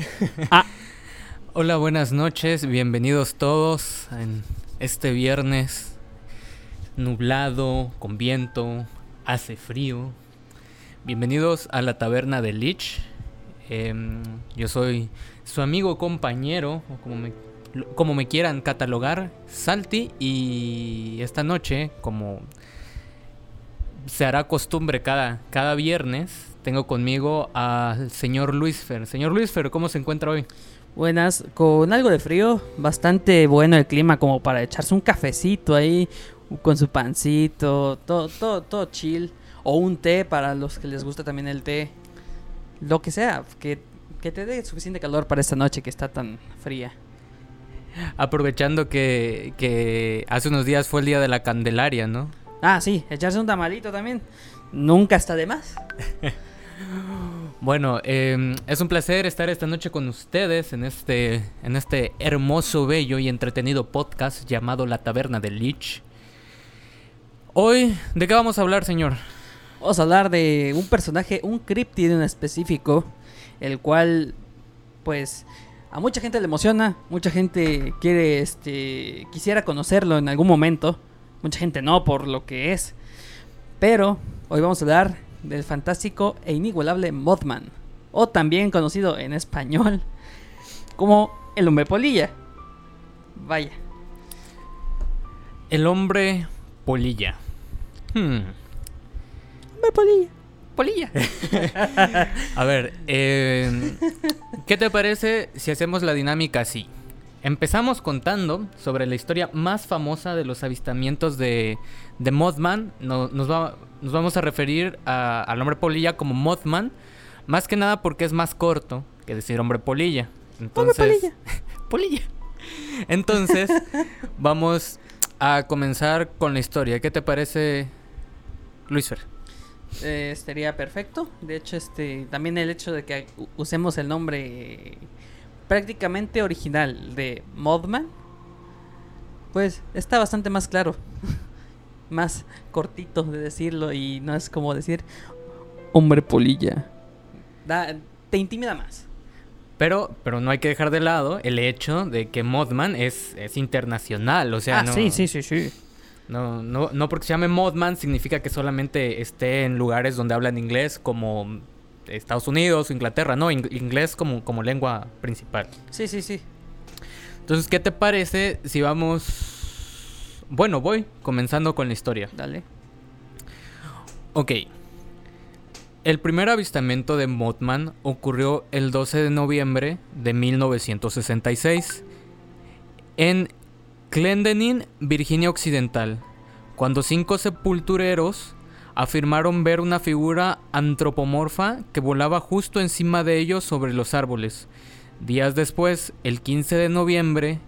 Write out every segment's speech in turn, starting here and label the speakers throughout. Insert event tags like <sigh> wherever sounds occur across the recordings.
Speaker 1: <laughs> Ah. Hola, buenas noches, bienvenidos todos en este viernes nublado, con viento, hace frío. Bienvenidos a la taberna de Lich. Em, yo soy su amigo compañero, o como me, como me quieran catalogar, Salti. Y esta noche, como se hará costumbre cada, cada viernes, tengo conmigo al señor Luisfer. Señor Luisfer, ¿cómo se encuentra hoy?
Speaker 2: Buenas, con algo de frío, bastante bueno el clima como para echarse un cafecito ahí con su pancito, todo, todo, todo chill. O un té para los que les gusta también el té. Lo que sea, que, que te dé suficiente calor para esta noche que está tan fría.
Speaker 1: Aprovechando que, que hace unos días fue el día de la Candelaria, ¿no?
Speaker 2: Ah, sí, echarse un tamalito también. Nunca está de más. <laughs>
Speaker 1: Bueno, em, es un placer estar esta noche con ustedes en este, en este hermoso, bello y entretenido podcast llamado La Taberna del Lich. Hoy, ¿de qué vamos a hablar, señor?
Speaker 2: Vamos a hablar de un personaje, un críptido en específico, el cual, pues, a mucha gente le emociona, mucha gente quiere, este, quisiera conocerlo en algún momento, mucha gente no por lo que es, pero hoy vamos a hablar del fantástico e inigualable Mothman, o también conocido en español <laughs> como el hombre polilla. Vaya.
Speaker 1: El hombre polilla.
Speaker 2: Hmm. Hombre polilla.
Speaker 1: Polilla. <laughs> A ver, eh, ¿qué te parece si hacemos la dinámica así? Empezamos contando sobre la historia más famosa de los avistamientos de, de Mothman. nos, vamos a referir al hombre polilla como Mothman. Más que nada porque es más corto que decir hombre polilla.
Speaker 2: Entonces, polilla. <laughs>
Speaker 1: polilla. Entonces, <laughs> vamos a comenzar con la historia. ¿Qué te parece, Luis Fer?
Speaker 2: Eh, estaría perfecto. De hecho, este también el hecho de que usemos el nombre prácticamente original de Modman, pues está bastante más claro. <laughs> más cortito de decirlo y no es como decir hombre polilla. te intimida más.
Speaker 1: Pero, pero no hay que dejar de lado el hecho de que Modman es, es internacional, o sea,
Speaker 2: ah, sí, sí, sí, sí.
Speaker 1: No, no, no porque se llame Modman significa que solamente esté en lugares donde hablan inglés como Estados Unidos Inglaterra, no, inglés como, como lengua principal.
Speaker 2: Sí, sí, sí.
Speaker 1: Entonces, ¿qué te parece si vamos... Bueno, voy comenzando con la historia.
Speaker 2: Dale.
Speaker 1: Ok. El primer avistamiento de Mothman ocurrió el 12 de noviembre de 1966 en Clendenin, Virginia Occidental, cuando cinco sepultureros afirmaron ver una figura antropomorfa que volaba justo encima de ellos sobre los árboles. Días después, el 15 de noviembre,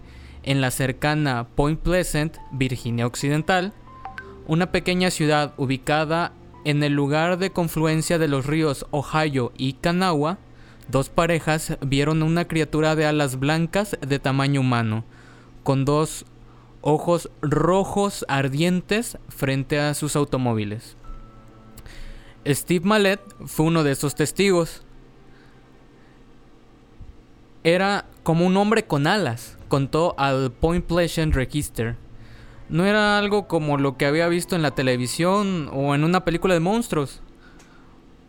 Speaker 1: en la cercana Point Pleasant, Virginia Occidental, una pequeña ciudad ubicada en el lugar de confluencia de los ríos Ohio y Kanawha, dos parejas vieron una criatura de alas blancas de tamaño humano, con dos ojos rojos ardientes frente a sus automóviles. Steve Mallet fue uno de esos testigos. Era como un hombre con alas, contó al Point Pleasant Register. No era algo como lo que había visto en la televisión o en una película de monstruos.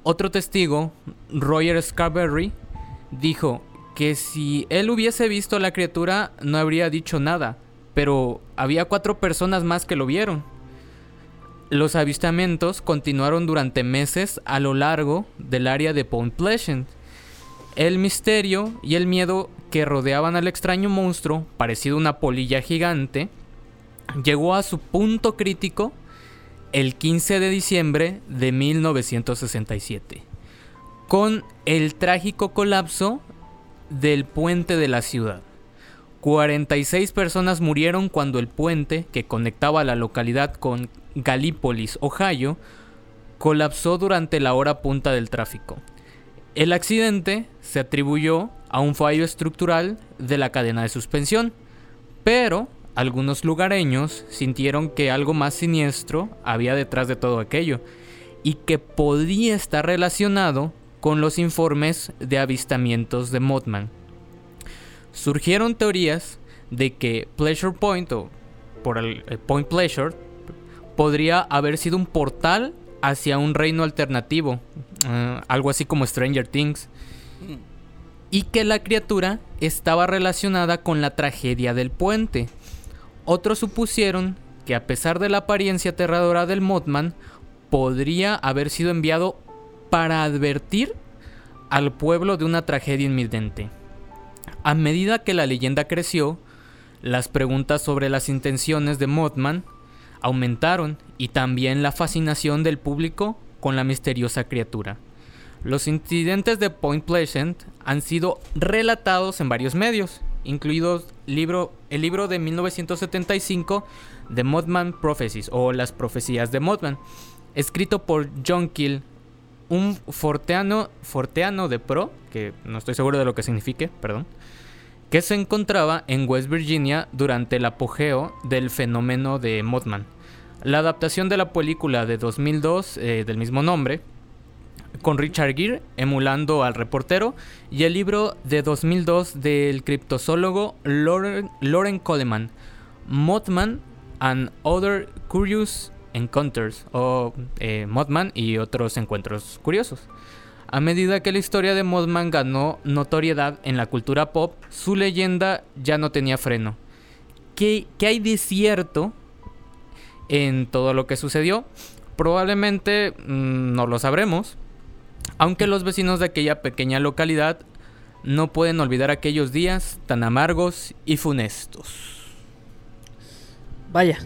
Speaker 1: Otro testigo, Roger Scarberry, dijo que si él hubiese visto a la criatura no habría dicho nada, pero había cuatro personas más que lo vieron. Los avistamientos continuaron durante meses a lo largo del área de Point Pleasant. El misterio y el miedo que rodeaban al extraño monstruo, parecido a una polilla gigante, llegó a su punto crítico el 15 de diciembre de 1967, con el trágico colapso del puente de la ciudad. 46 personas murieron cuando el puente que conectaba la localidad con Galípolis, Ohio, colapsó durante la hora punta del tráfico. El accidente se atribuyó a un fallo estructural de la cadena de suspensión, pero algunos lugareños sintieron que algo más siniestro había detrás de todo aquello y que podía estar relacionado con los informes de avistamientos de Mothman. Surgieron teorías de que Pleasure Point, o por el, Point Pleasure, podría haber sido un portal hacia un reino alternativo, eh, algo así como Stranger Things, y que la criatura estaba relacionada con la tragedia del puente. Otros supusieron que a pesar de la apariencia aterradora del Mothman, podría haber sido enviado para advertir al pueblo de una tragedia inminente. A medida que la leyenda creció, las preguntas sobre las intenciones de Mothman aumentaron y también la fascinación del público con la misteriosa criatura. Los incidentes de Point Pleasant han sido relatados en varios medios, incluidos el libro de 1975 The Mothman Prophecies o Las Profecías de Mothman, escrito por John Kill, un forteano de pro, que no estoy seguro de lo que signifique, perdón, que se encontraba en West Virginia durante el apogeo del fenómeno de Mothman. La adaptación de la película de 2002 eh, del mismo nombre, con Richard Gere emulando al reportero, y el libro de 2002 del criptozoólogo Lauren, Coleman, Mothman and Other Curious Encounters, o eh, Mothman y otros encuentros curiosos. A medida que la historia de Mothman ganó notoriedad en la cultura pop, su leyenda ya no tenía freno. ¿Qué, qué hay de cierto en todo lo que sucedió? Probablemente mm, no lo sabremos, aunque los vecinos de aquella pequeña localidad no pueden olvidar aquellos días tan amargos y funestos.
Speaker 2: Vaya,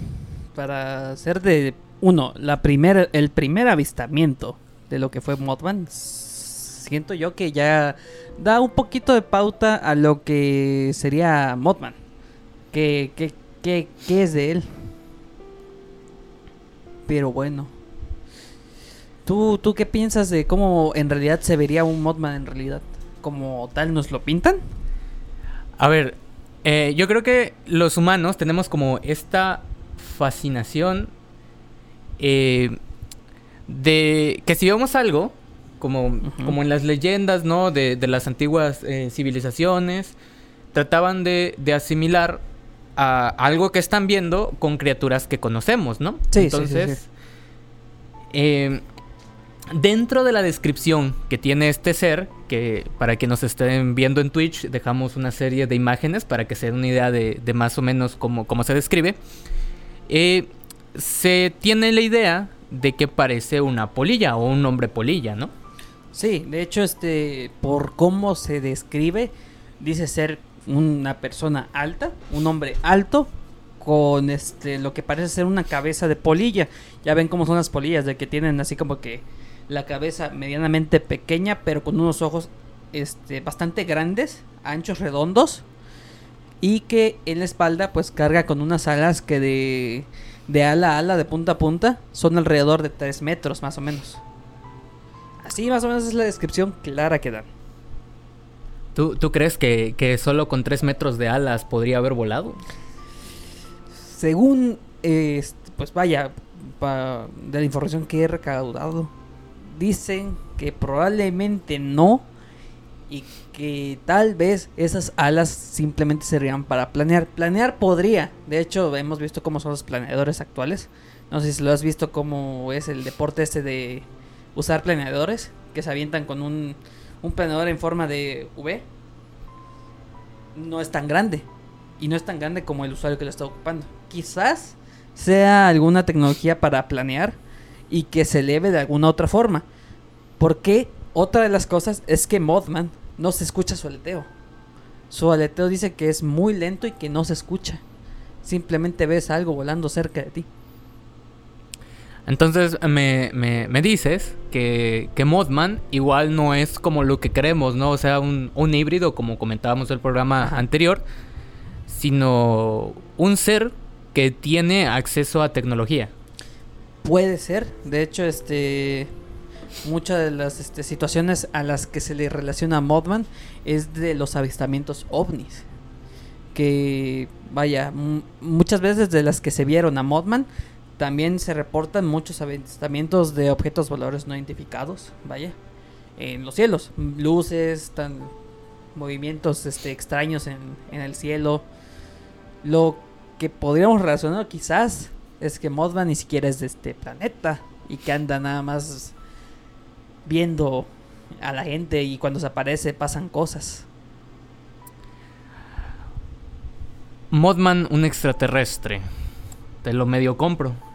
Speaker 2: para ser de uno, la primer, el primer avistamiento de lo que fue Mothman, siento yo que ya da un poquito de pauta a lo que sería Mothman. ¿Qué, qué, qué, qué es de él? Pero bueno. ¿Tú, ¿Tú qué piensas de cómo en realidad se vería un Mothman en realidad? ¿Como tal nos lo pintan?
Speaker 1: A ver, eh, yo creo que los humanos tenemos como esta fascinación eh, de que si vemos algo, como, como en las leyendas, ¿no? De, de las antiguas eh, civilizaciones, trataban de, de asimilar a algo que están viendo con criaturas que conocemos, ¿no?
Speaker 2: Sí, sí,
Speaker 1: Entonces,
Speaker 2: sí, sí.
Speaker 1: eh, dentro de la descripción que tiene este ser, que para que nos estén viendo en Twitch, dejamos una serie de imágenes para que se den una idea de, de más o menos cómo, cómo se describe, eh, se tiene la idea de que parece una polilla o un hombre polilla, ¿no?
Speaker 2: Sí, de hecho, este, por cómo se describe, dice ser una persona alta, un hombre alto, con este, lo que parece ser una cabeza de polilla. Ya ven cómo son las polillas, de que tienen así como que la cabeza medianamente pequeña, pero con unos ojos, este, bastante grandes, anchos, redondos, y que en la espalda, pues carga con unas alas que de, de ala a ala, de punta a punta, son alrededor de 3 metros más o menos. Así más o menos es la descripción clara que dan.
Speaker 1: ¿Tú, tú crees que, que solo con 3 metros de alas podría haber volado?
Speaker 2: Según, eh, pues vaya, pa- de la información que he recaudado, dicen que probablemente no y que tal vez esas alas simplemente servirían para planear. Planear podría, de hecho hemos visto cómo son los planeadores actuales. No sé si lo has visto cómo es el deporte este de usar planeadores que se avientan con un, un planeador en forma de V. No es tan grande y no es tan grande como el usuario que lo está ocupando. Quizás sea alguna tecnología para planear y que se eleve de alguna otra forma. Porque otra de las cosas es que Mothman no se escucha su aleteo. Su aleteo dice que es muy lento y que no se escucha. Simplemente ves algo volando cerca de ti.
Speaker 1: Entonces me, me- me dices que, que Mothman igual no es como lo que creemos, ¿no? O sea, un, un híbrido, como comentábamos en el programa
Speaker 2: Ajá.
Speaker 1: anterior, sino un ser que tiene acceso a tecnología.
Speaker 2: Puede ser, de hecho, este muchas de las este, situaciones a las que se le relaciona a Mothman es de los avistamientos ovnis. Que vaya, muchas veces de las que se vieron a Mothman también se reportan muchos avistamientos de objetos voladores no identificados, vaya. en los cielos. Luces, movimientos este, extraños en, en el cielo. Lo que podríamos relacionar quizás es que Mothman ni siquiera es de este planeta y que anda nada más viendo a la gente y cuando se aparece pasan cosas.
Speaker 1: Mothman, un extraterrestre. Te lo medio compro.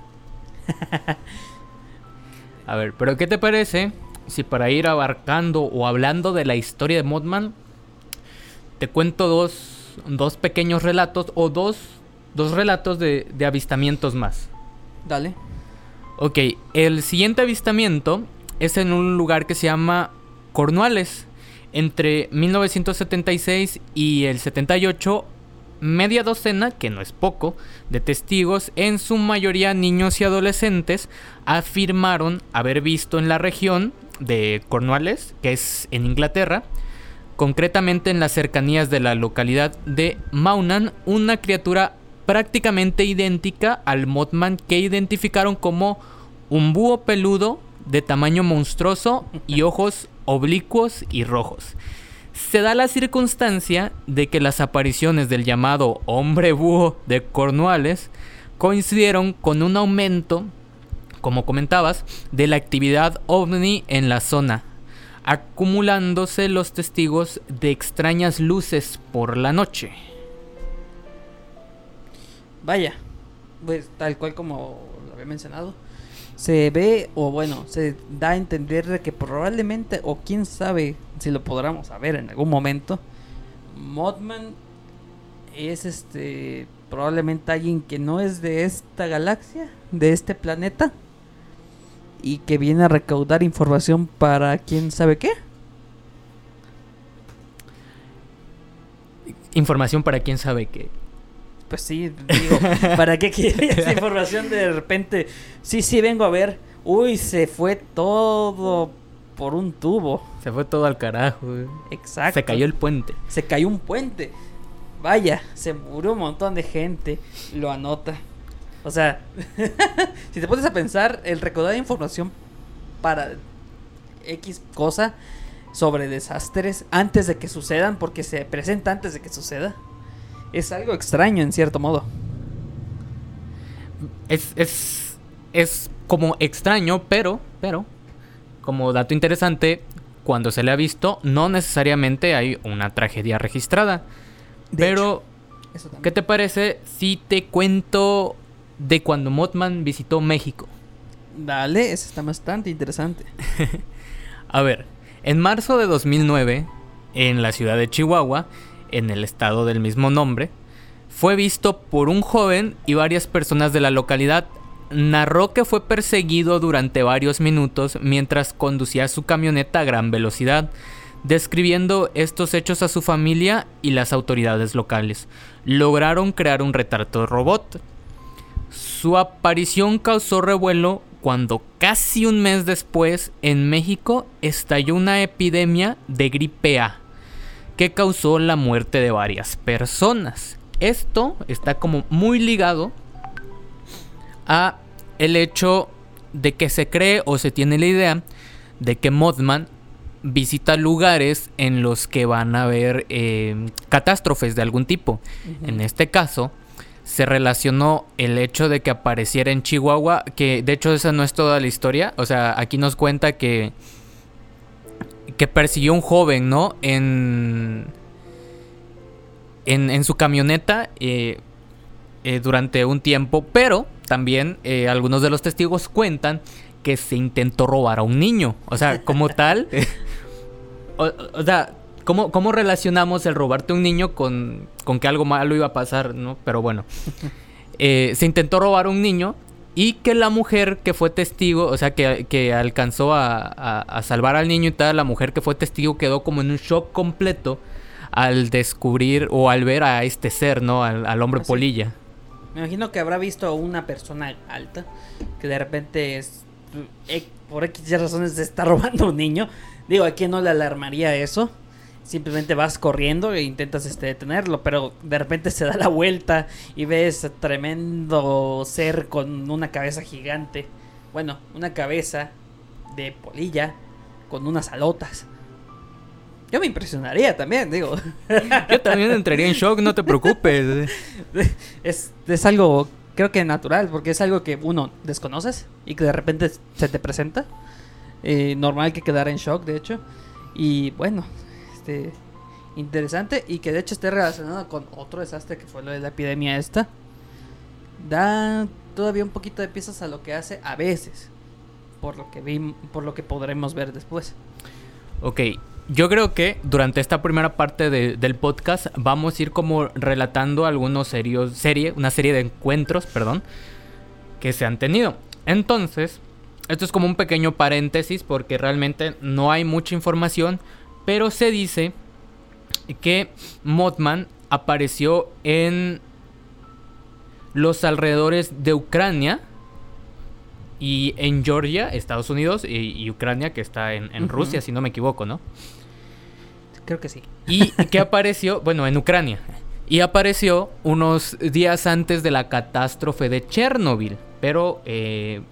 Speaker 1: <laughs> A ver, pero ¿qué te parece si para ir abarcando o hablando de la historia de Mothman, te cuento dos, dos pequeños relatos o dos, dos relatos de, de avistamientos más?
Speaker 2: Dale.
Speaker 1: Ok, el siguiente avistamiento es en un lugar que se llama Cornualles. Entre 1976 y el 78 media docena, que no es poco, de testigos, en su mayoría niños y adolescentes, afirmaron haber visto en la región de Cornwallis, que es en Inglaterra, concretamente en las cercanías de la localidad de Maunan, una criatura prácticamente idéntica al Mothman que identificaron como un búho peludo de tamaño monstruoso y ojos oblicuos y rojos se da la circunstancia de que las apariciones del llamado hombre búho de Cornualles coincidieron con un aumento, como comentabas, de la actividad ovni en la zona, acumulándose los testigos de extrañas luces por la noche.
Speaker 2: Vaya, pues tal cual como lo había mencionado, se ve o bueno, se da a entender que probablemente o quién sabe si lo podremos saber en algún momento, Mothman es este probablemente alguien que no es de esta galaxia, de este planeta y que viene a recaudar información para quién sabe qué.
Speaker 1: Información para quién sabe qué.
Speaker 2: Pues sí, digo, <laughs> ¿para qué quieres información de repente? Sí, sí, vengo a ver. Uy, se fue todo por un tubo.
Speaker 1: Se fue todo al carajo.
Speaker 2: Exacto.
Speaker 1: Se cayó el puente.
Speaker 2: Se cayó un puente. Vaya, se murió un montón de gente. Lo anota. O sea, <laughs> si te pones a pensar, el recordar información para X cosa sobre desastres antes de que sucedan, porque se presenta antes de que suceda es algo extraño en cierto modo.
Speaker 1: Es, es, es como extraño, pero, pero, como dato interesante, cuando se le ha visto, no necesariamente hay una tragedia registrada. pero, ¿qué te parece si te cuento de cuando Mothman visitó México?
Speaker 2: Dale, eso está bastante interesante. <laughs>
Speaker 1: A ver, en marzo de 2009, en la ciudad de Chihuahua, en el estado del mismo nombre, fue visto por un joven y varias personas de la localidad. Narró que fue perseguido durante varios minutos mientras conducía su camioneta a gran velocidad, describiendo estos hechos a su familia y las autoridades locales. Lograron crear un retrato robot. Su aparición causó revuelo cuando casi un mes después en México estalló una epidemia de gripe A que causó la muerte de varias personas. Esto está como muy ligado a el hecho de que se cree o se tiene la idea de que Mothman visita lugares en los que van a haber eh, catástrofes de algún tipo. En este caso, se relacionó el hecho de que apareciera en Chihuahua, que de hecho esa no es toda la historia, o sea, aquí nos cuenta que que persiguió un joven, ¿no? En, en, su camioneta eh, eh, durante un tiempo, pero también eh, algunos de los testigos cuentan que se intentó robar a un niño. O sea, como <laughs> tal, o, sea, ¿cómo, ¿cómo, relacionamos el robarte a un niño con, con que algo malo iba a pasar, ¿no? Pero bueno, <laughs> se intentó robar a un niño y que la mujer que fue testigo, o sea, que, alcanzó a, salvar al niño y tal, la mujer que fue testigo quedó como en un shock completo al descubrir o al ver a este ser, ¿no? Al, hombre polilla.
Speaker 2: Me imagino que habrá visto a una persona alta que de repente es, eh, por X razones se está <laughs> robando un niño. Digo, ¿a quién no le alarmaría eso? simplemente vas corriendo e intentas este, detenerlo, pero de repente se da la vuelta y ves tremendo ser con una cabeza gigante. Bueno, una cabeza de polilla con unas alotas. Yo me impresionaría también, digo. <laughs>
Speaker 1: Yo también entraría en shock, no te preocupes. <laughs>
Speaker 2: es, es algo, creo que natural, porque es algo que uno desconoces y que de repente se te presenta. Eh, normal que quedara en shock, de hecho. Y bueno, este interesante y que de hecho esté relacionado con otro desastre que fue lo de la epidemia esta. Da todavía un poquito de piezas a lo que hace a veces, por lo que vi, por lo que podremos ver después.
Speaker 1: Ok, yo creo que durante esta primera parte del podcast vamos a ir como relatando algunos serios, serie, una serie de encuentros, perdón, que se han tenido. Entonces, esto es como un pequeño paréntesis porque realmente no hay mucha información, pero se dice que Mothman apareció en los alrededores de Ucrania y en Georgia, Estados Unidos, y, Ucrania, que está en, Rusia, si no me equivoco, ¿no?
Speaker 2: Creo que sí.
Speaker 1: Y que apareció, bueno, en Ucrania. Y apareció unos días antes de la catástrofe de Chernobyl. Pero eh,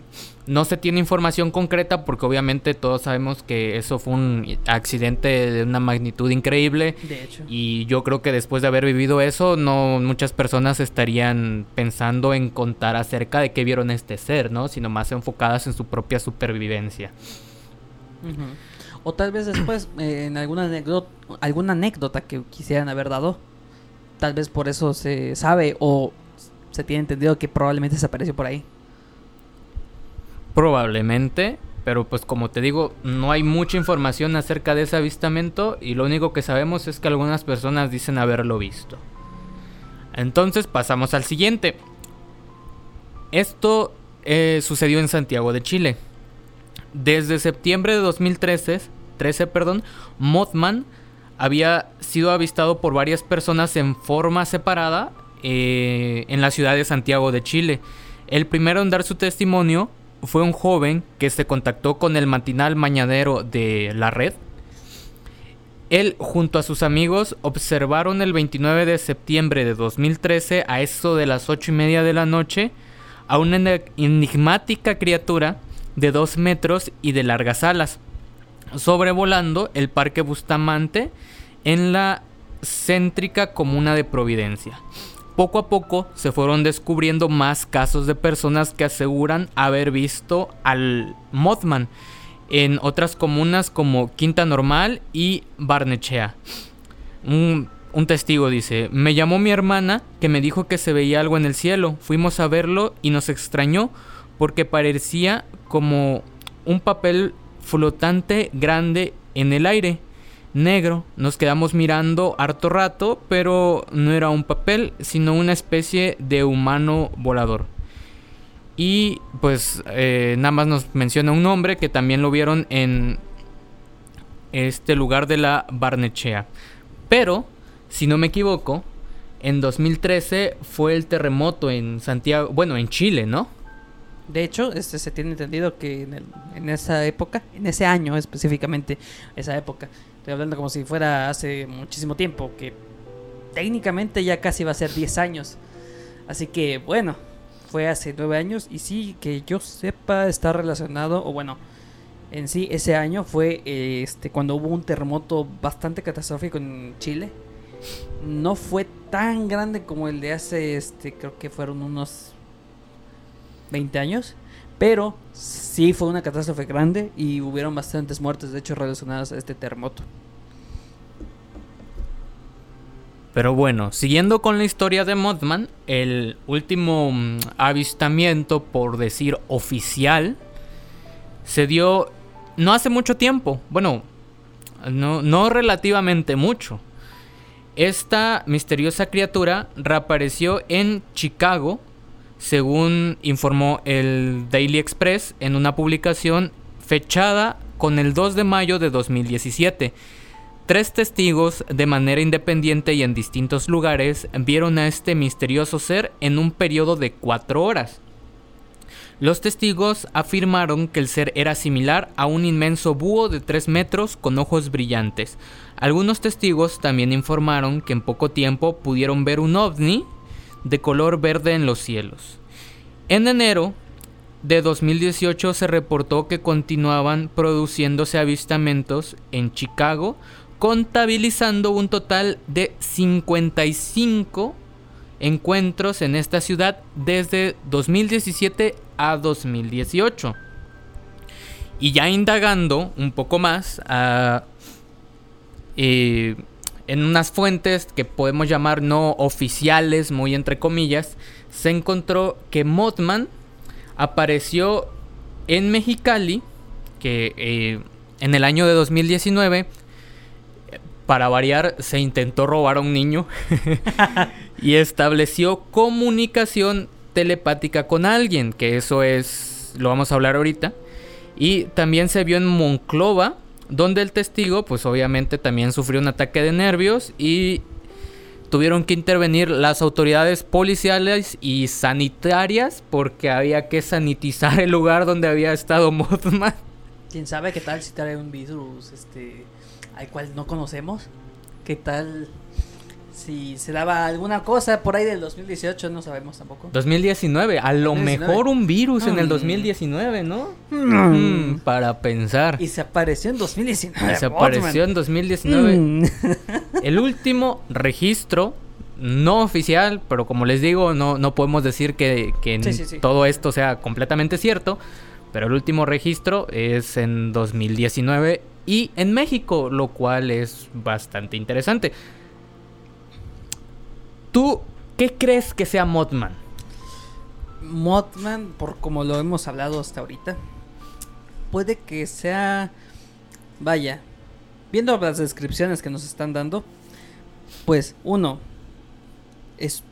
Speaker 1: no se tiene información concreta porque obviamente todos sabemos que eso fue un accidente de una magnitud increíble.
Speaker 2: De hecho.
Speaker 1: Y yo creo que después de haber vivido eso, no muchas personas estarían pensando en contar acerca de qué vieron este ser, ¿no? Sino más enfocadas en su propia supervivencia.
Speaker 2: O tal vez después <clears throat> eh, en alguna anécdota, alguna anécdota que quisieran haber dado. Tal vez por eso se sabe o se tiene entendido que probablemente se apareció por ahí.
Speaker 1: Probablemente, pero pues como te digo, no hay mucha información acerca de ese avistamiento y lo único que sabemos es que algunas personas dicen haberlo visto. Entonces pasamos al siguiente. Esto eh, sucedió en Santiago de Chile. Desde septiembre de 2013, 13, perdón, Mothman había sido avistado por varias personas en forma separada eh, en la ciudad de Santiago de Chile. El primero en dar su testimonio fue un joven que se contactó con el matinal mañanero de la red. Él junto a sus amigos observaron el 29 de septiembre de 2013 a eso de las 8 y media de la noche a una enigmática criatura de 2 metros y de largas alas, sobrevolando el Parque Bustamante en la céntrica comuna de Providencia poco a poco se fueron descubriendo más casos de personas que aseguran haber visto al Mothman en otras comunas como Quinta Normal y Barnechea. Un, un, testigo dice, me llamó mi hermana que me dijo que se veía algo en el cielo. Fuimos a verlo y nos extrañó porque parecía como un papel flotante grande en el aire negro. Nos quedamos mirando harto rato, pero no era un papel, sino una especie de humano volador. Y pues eh, nada más nos menciona un nombre que también lo vieron en este lugar de la Barnechea. Pero, si no me equivoco, en 2013 fue el terremoto en Santiago, bueno, en Chile, ¿no?
Speaker 2: De hecho, este, se tiene entendido que en, en esa época, en ese año específicamente, esa época, Estoy hablando como si fuera hace muchísimo tiempo, que técnicamente ya casi va a ser 10 años. Así que bueno, fue hace 9 años y sí, que yo sepa, está relacionado, o bueno, en sí ese año fue este cuando hubo un terremoto bastante catastrófico en Chile. No fue tan grande como el de hace, este, creo que fueron unos 20 años. Pero sí fue una catástrofe grande y hubieron bastantes muertes, de hecho, relacionadas a este terremoto.
Speaker 1: Pero bueno, siguiendo con la historia de Mothman, el último mm, avistamiento, por decir oficial, se dio no hace mucho tiempo. Bueno, no, no relativamente mucho. Esta misteriosa criatura reapareció en Chicago según informó el Daily Express en una publicación fechada con el 2 de mayo de 2017. Tres testigos, de manera independiente y en distintos lugares, vieron a este misterioso ser en un periodo de cuatro horas. Los testigos afirmaron que el ser era similar a un inmenso búho de 3 metros con ojos brillantes. Algunos testigos también informaron que en poco tiempo pudieron ver un ovni de color verde en los cielos. En enero, de 2018 se reportó que continuaban produciéndose avistamientos en Chicago, contabilizando un total de 55 encuentros en esta ciudad desde 2017 a 2018. Y ya indagando un poco más eh, en unas fuentes que podemos llamar no oficiales, muy entre comillas, se encontró que Mothman apareció en Mexicali, que eh, en el año de 2019, para variar, se intentó robar a un niño <laughs> y estableció comunicación telepática con alguien, que eso es, lo vamos a hablar ahorita. Y también se vio en Monclova, donde el testigo, pues obviamente también sufrió un ataque de nervios y tuvieron que intervenir las autoridades policiales y sanitarias porque había que sanitizar el lugar donde había estado <laughs> Mothman.
Speaker 2: ¿Quién sabe qué tal si trae un virus este al cual no conocemos? ¿Qué tal si se daba alguna cosa por ahí del 2018, no sabemos tampoco.
Speaker 1: 2019, a lo mejor un virus en el 2019, mm. ¿no? Mm. para pensar.
Speaker 2: Y se apareció en 2019.
Speaker 1: Y se apareció en 2019. Mm. el último registro no oficial, pero como les digo, no, no podemos decir que, todo esto sea completamente cierto. Pero el último registro es en 2019 y en México, lo cual es bastante interesante. ¿Tú qué crees que sea Mothman?
Speaker 2: Mothman, por como lo hemos hablado hasta ahorita, puede que sea. Vaya, viendo las descripciones que nos están dando, pues uno es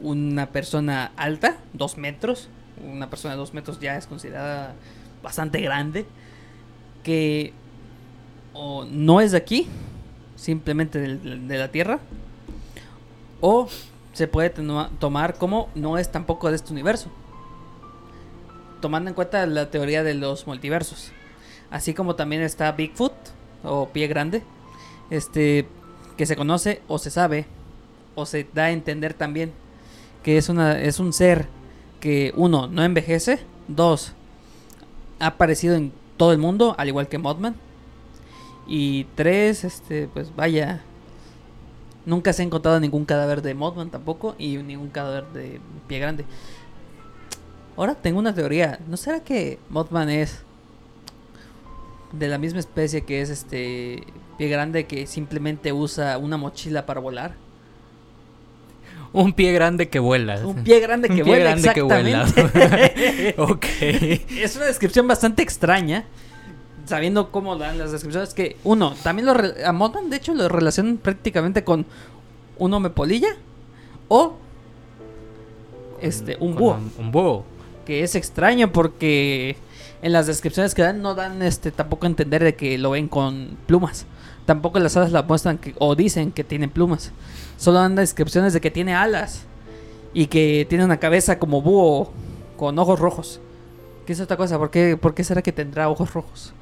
Speaker 2: una persona alta, dos metros. Una persona de dos metros ya es considerada bastante grande. Que o no es de aquí, simplemente de la tierra, o se puede tomar como no es tampoco de este universo. Tomando en cuenta la teoría de los multiversos. Así como también está Bigfoot o pie grande. Este que se conoce o se sabe o se da a entender también que es una es un ser que uno no envejece, dos ha aparecido en todo el mundo al igual que Mothman y tres este pues vaya Nunca se ha encontrado ningún cadáver de Mothman tampoco y ningún cadáver de pie grande. Ahora tengo una teoría. ¿No será que Mothman es de la misma especie que es este pie grande que simplemente usa una mochila para volar? <laughs>
Speaker 1: Un pie grande que vuela.
Speaker 2: Un pie grande <laughs> que vuela. Grande exactamente. <laughs>
Speaker 1: ok.
Speaker 2: Es una descripción bastante extraña sabiendo cómo dan las descripciones, que uno, también lo a Mothman de hecho lo relacionan prácticamente con un hombre polilla o este un búho.
Speaker 1: Un, búho.
Speaker 2: Que es extraño porque en las descripciones que dan no dan este tampoco a entender de que lo ven con plumas. Tampoco las alas la muestran que, o dicen que tiene plumas. Solo dan descripciones de que tiene alas y que tiene una cabeza como búho con ojos rojos. ¿Qué es otra cosa? ¿Por qué, ¿Por qué será que tendrá ojos rojos?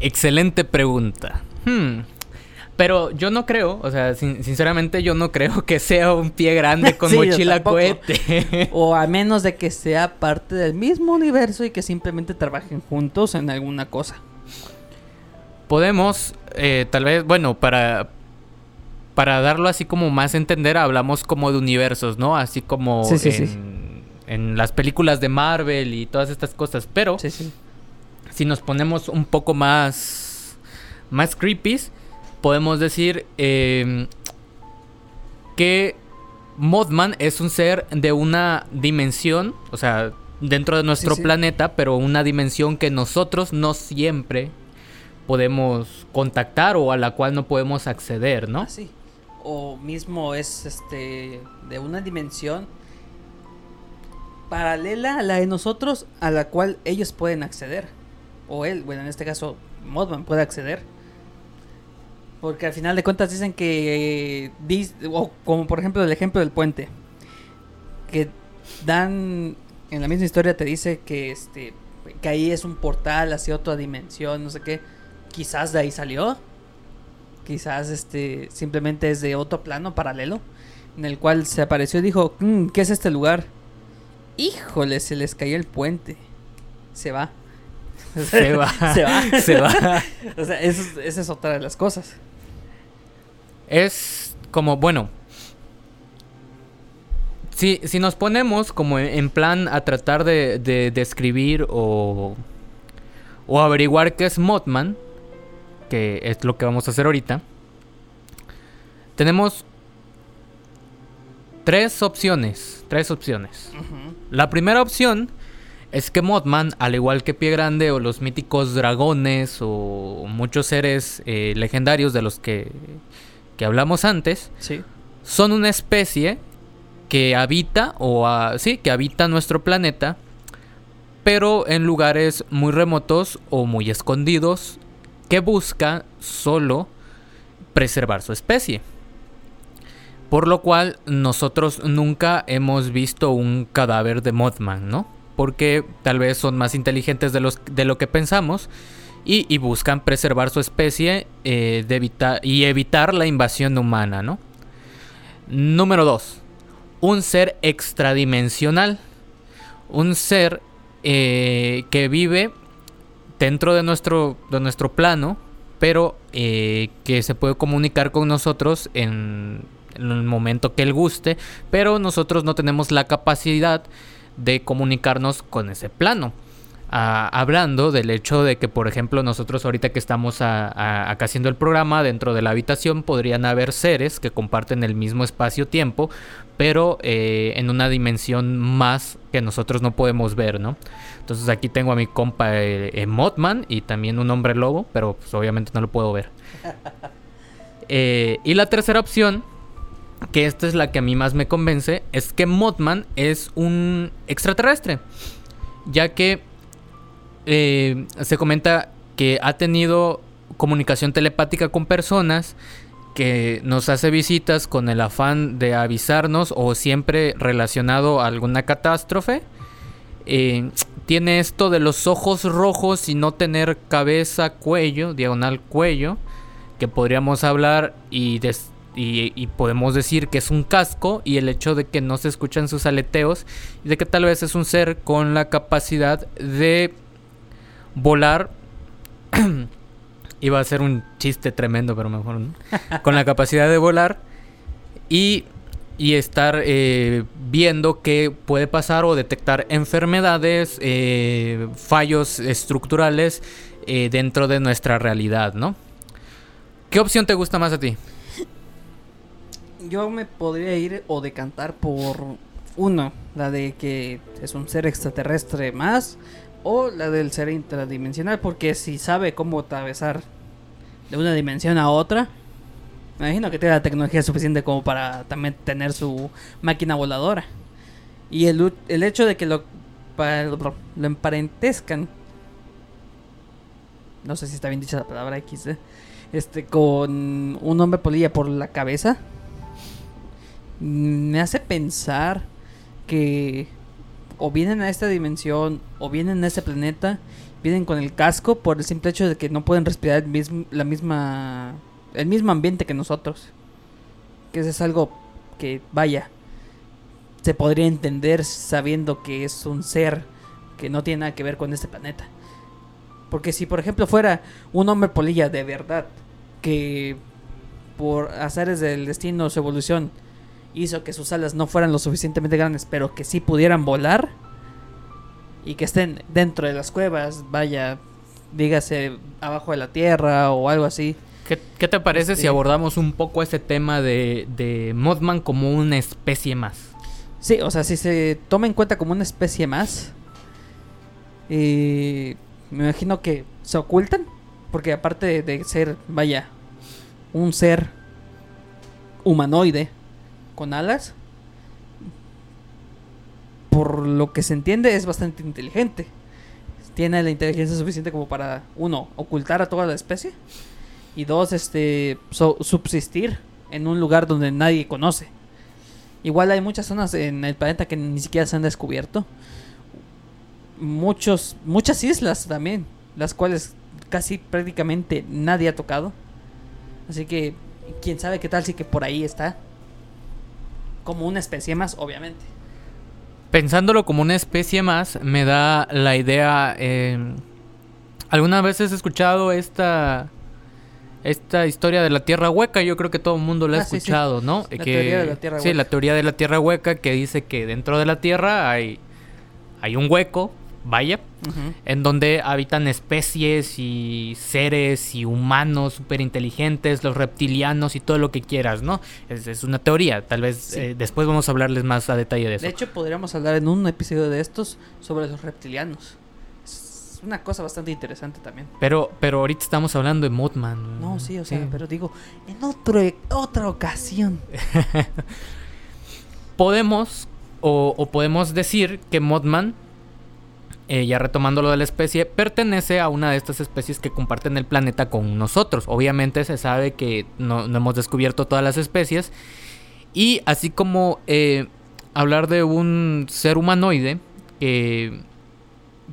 Speaker 1: Excelente pregunta. Hmm. Pero yo no creo, o sea, sinceramente yo no creo que sea un pie grande con <laughs> mochila cohete. <laughs>
Speaker 2: o a menos de que sea parte del mismo universo y que simplemente trabajen juntos en alguna cosa.
Speaker 1: Podemos, eh, tal vez, bueno, para, para darlo así como más entender, hablamos como de universos, ¿no? Así como en, en, las películas de Marvel y todas estas cosas. Pero si nos ponemos un poco más, más creepy, podemos decir em, que Mothman es un ser de una dimensión, o sea, dentro de nuestro planeta, pero una dimensión que nosotros no siempre podemos contactar o a la cual no podemos acceder, ¿no? Ah,
Speaker 2: sí. O mismo es este de una dimensión paralela a la de nosotros a la cual ellos pueden acceder o él, bueno, en este caso Modman puede acceder. Porque al final de cuentas dicen que, o como por ejemplo el ejemplo del puente, que dan, en la misma historia te dice que, este, que ahí es un portal hacia otra dimensión, no sé qué, quizás de ahí salió, quizás este, simplemente es de otro plano paralelo, en el cual se apareció y dijo, mm, ¿qué es este lugar? Híjole, se les cayó el puente. Se va. <laughs>
Speaker 1: Se va.
Speaker 2: se va.
Speaker 1: Se va. <laughs>
Speaker 2: o sea, es- esa es otra de las cosas.
Speaker 1: Es como, bueno. Si, si nos ponemos como en en plan a tratar de, de describir o, o averiguar qué es Mothman, que es lo que vamos a hacer ahorita, tenemos tres opciones. Tres opciones. La primera opción es que Mothman, al igual que Pie Grande o los míticos dragones o muchos seres eh, legendarios de los que, que hablamos antes,
Speaker 2: Sí.
Speaker 1: son una especie que habita o ah, sí, que habita nuestro planeta, pero en lugares muy remotos o muy escondidos que busca solo preservar su especie. Por lo cual nosotros nunca hemos visto un cadáver de Mothman, ¿no? Porque tal vez son más inteligentes de, los, de lo que pensamos y, buscan preservar su especie eh, y evitar la invasión humana, ¿no? Número 2. Un ser extradimensional. Un ser eh, que vive dentro de nuestro, de nuestro plano, pero eh, que se puede comunicar con nosotros en, en el momento que él guste, pero nosotros no tenemos la capacidad de comunicarnos con ese plano. Ah, hablando del hecho de que, por ejemplo, nosotros ahorita que estamos acá haciendo el programa, dentro de la habitación podrían haber seres que comparten el mismo espacio-tiempo, pero eh, en una dimensión más que nosotros no podemos ver, ¿no? Entonces aquí tengo a mi compa eh, eh, Mothman y también un hombre lobo, pero pues, obviamente no lo puedo ver. <laughs> Eh, y la tercera opción, que esta es la que a mí más me convence, es que Mothman es un extraterrestre, ya que eh, se comenta que ha tenido comunicación telepática con personas, que nos hace visitas con el afán de avisarnos o siempre relacionado a alguna catástrofe. Eh, tiene esto de los ojos rojos y no tener cabeza, cuello, diagonal cuello, que podríamos hablar y, des- y, y podemos decir que es un casco y el hecho de que no se escuchan sus aleteos y de que tal vez es un ser con la capacidad de volar. <clears throat> Iba a ser un chiste tremendo, pero mejor no. <laughs> Con la capacidad de volar y, y estar eh, viendo qué puede pasar o detectar enfermedades, eh, fallos estructurales eh, dentro de nuestra realidad, ¿no? ¿Qué opción te gusta más a ti?
Speaker 2: Yo me podría ir o decantar por uno, la de que es un ser extraterrestre más, o la del ser intradimensional, porque si sabe cómo atravesar de una dimensión a otra, me imagino que tiene la tecnología suficiente como para también tener su máquina voladora. Y el, el hecho de que lo, lo emparentescan, no sé si está bien dicha la palabra X, ¿eh? este, con un hombre polilla por la cabeza, me hace pensar que o vienen a esta dimensión o vienen a este planeta, vienen con el casco por el simple hecho de que no pueden respirar el mismo, la misma, el mismo ambiente que nosotros. Que eso es algo que, vaya, se podría entender sabiendo que es un ser que no tiene nada que ver con este planeta. Porque si, por ejemplo, fuera un hombre polilla de verdad, que por azares del destino, su evolución, hizo que sus alas no fueran lo suficientemente grandes, pero que sí pudieran volar y que estén dentro de las cuevas, vaya, dígase abajo de la tierra o algo así.
Speaker 1: ¿Qué, qué te parece si
Speaker 2: Este-
Speaker 1: abordamos un poco ese tema de, de Mothman como una especie más?
Speaker 2: Sí, o sea, si se toma en cuenta como una especie más, eh, me imagino que se ocultan, porque aparte de ser, vaya, un ser humanoide con alas, por lo que se entiende es bastante inteligente. Tiene la inteligencia suficiente como para, uno, ocultar a toda la especie, y dos, este, subsistir en un lugar donde nadie conoce. Igual hay muchas zonas en el planeta que ni siquiera se han descubierto. Muchos, muchas islas también, las cuales casi prácticamente nadie ha tocado. Así que, quién sabe qué tal si que por ahí está. Como una especie más, obviamente.
Speaker 1: pensándolo como una especie más, me da la idea. Eh, ¿Alguna vez has escuchado esta esta historia de la tierra hueca? Yo creo que todo el mundo la ha
Speaker 2: Ah, sí, sí.
Speaker 1: escuchado, ¿no?
Speaker 2: La
Speaker 1: que,
Speaker 2: teoría de la tierra
Speaker 1: Sí,
Speaker 2: hueca.
Speaker 1: la teoría de la tierra hueca que dice que dentro de la tierra hay hay un hueco, vaya,
Speaker 2: Ujú.
Speaker 1: en donde habitan especies y seres y humanos súper inteligentes, los reptilianos y todo lo que quieras, ¿no? Es, es una teoría, tal vez
Speaker 2: Sí.
Speaker 1: eh, después vamos a hablarles más a detalle de eso.
Speaker 2: De hecho, podríamos hablar en un episodio de estos sobre los reptilianos. Es una cosa bastante interesante también.
Speaker 1: pero, pero ahorita estamos hablando de Mothman.
Speaker 2: No, sí, o sea, pero digo, en otro, otra ocasión. <laughs>
Speaker 1: Podemos, o, o podemos decir que Mothman, eh, ya retomando lo de la especie, pertenece a una de estas especies que comparten el planeta con nosotros. Obviamente se sabe que no, no hemos descubierto todas las especies. Y así como eh, hablar de un ser humanoide que,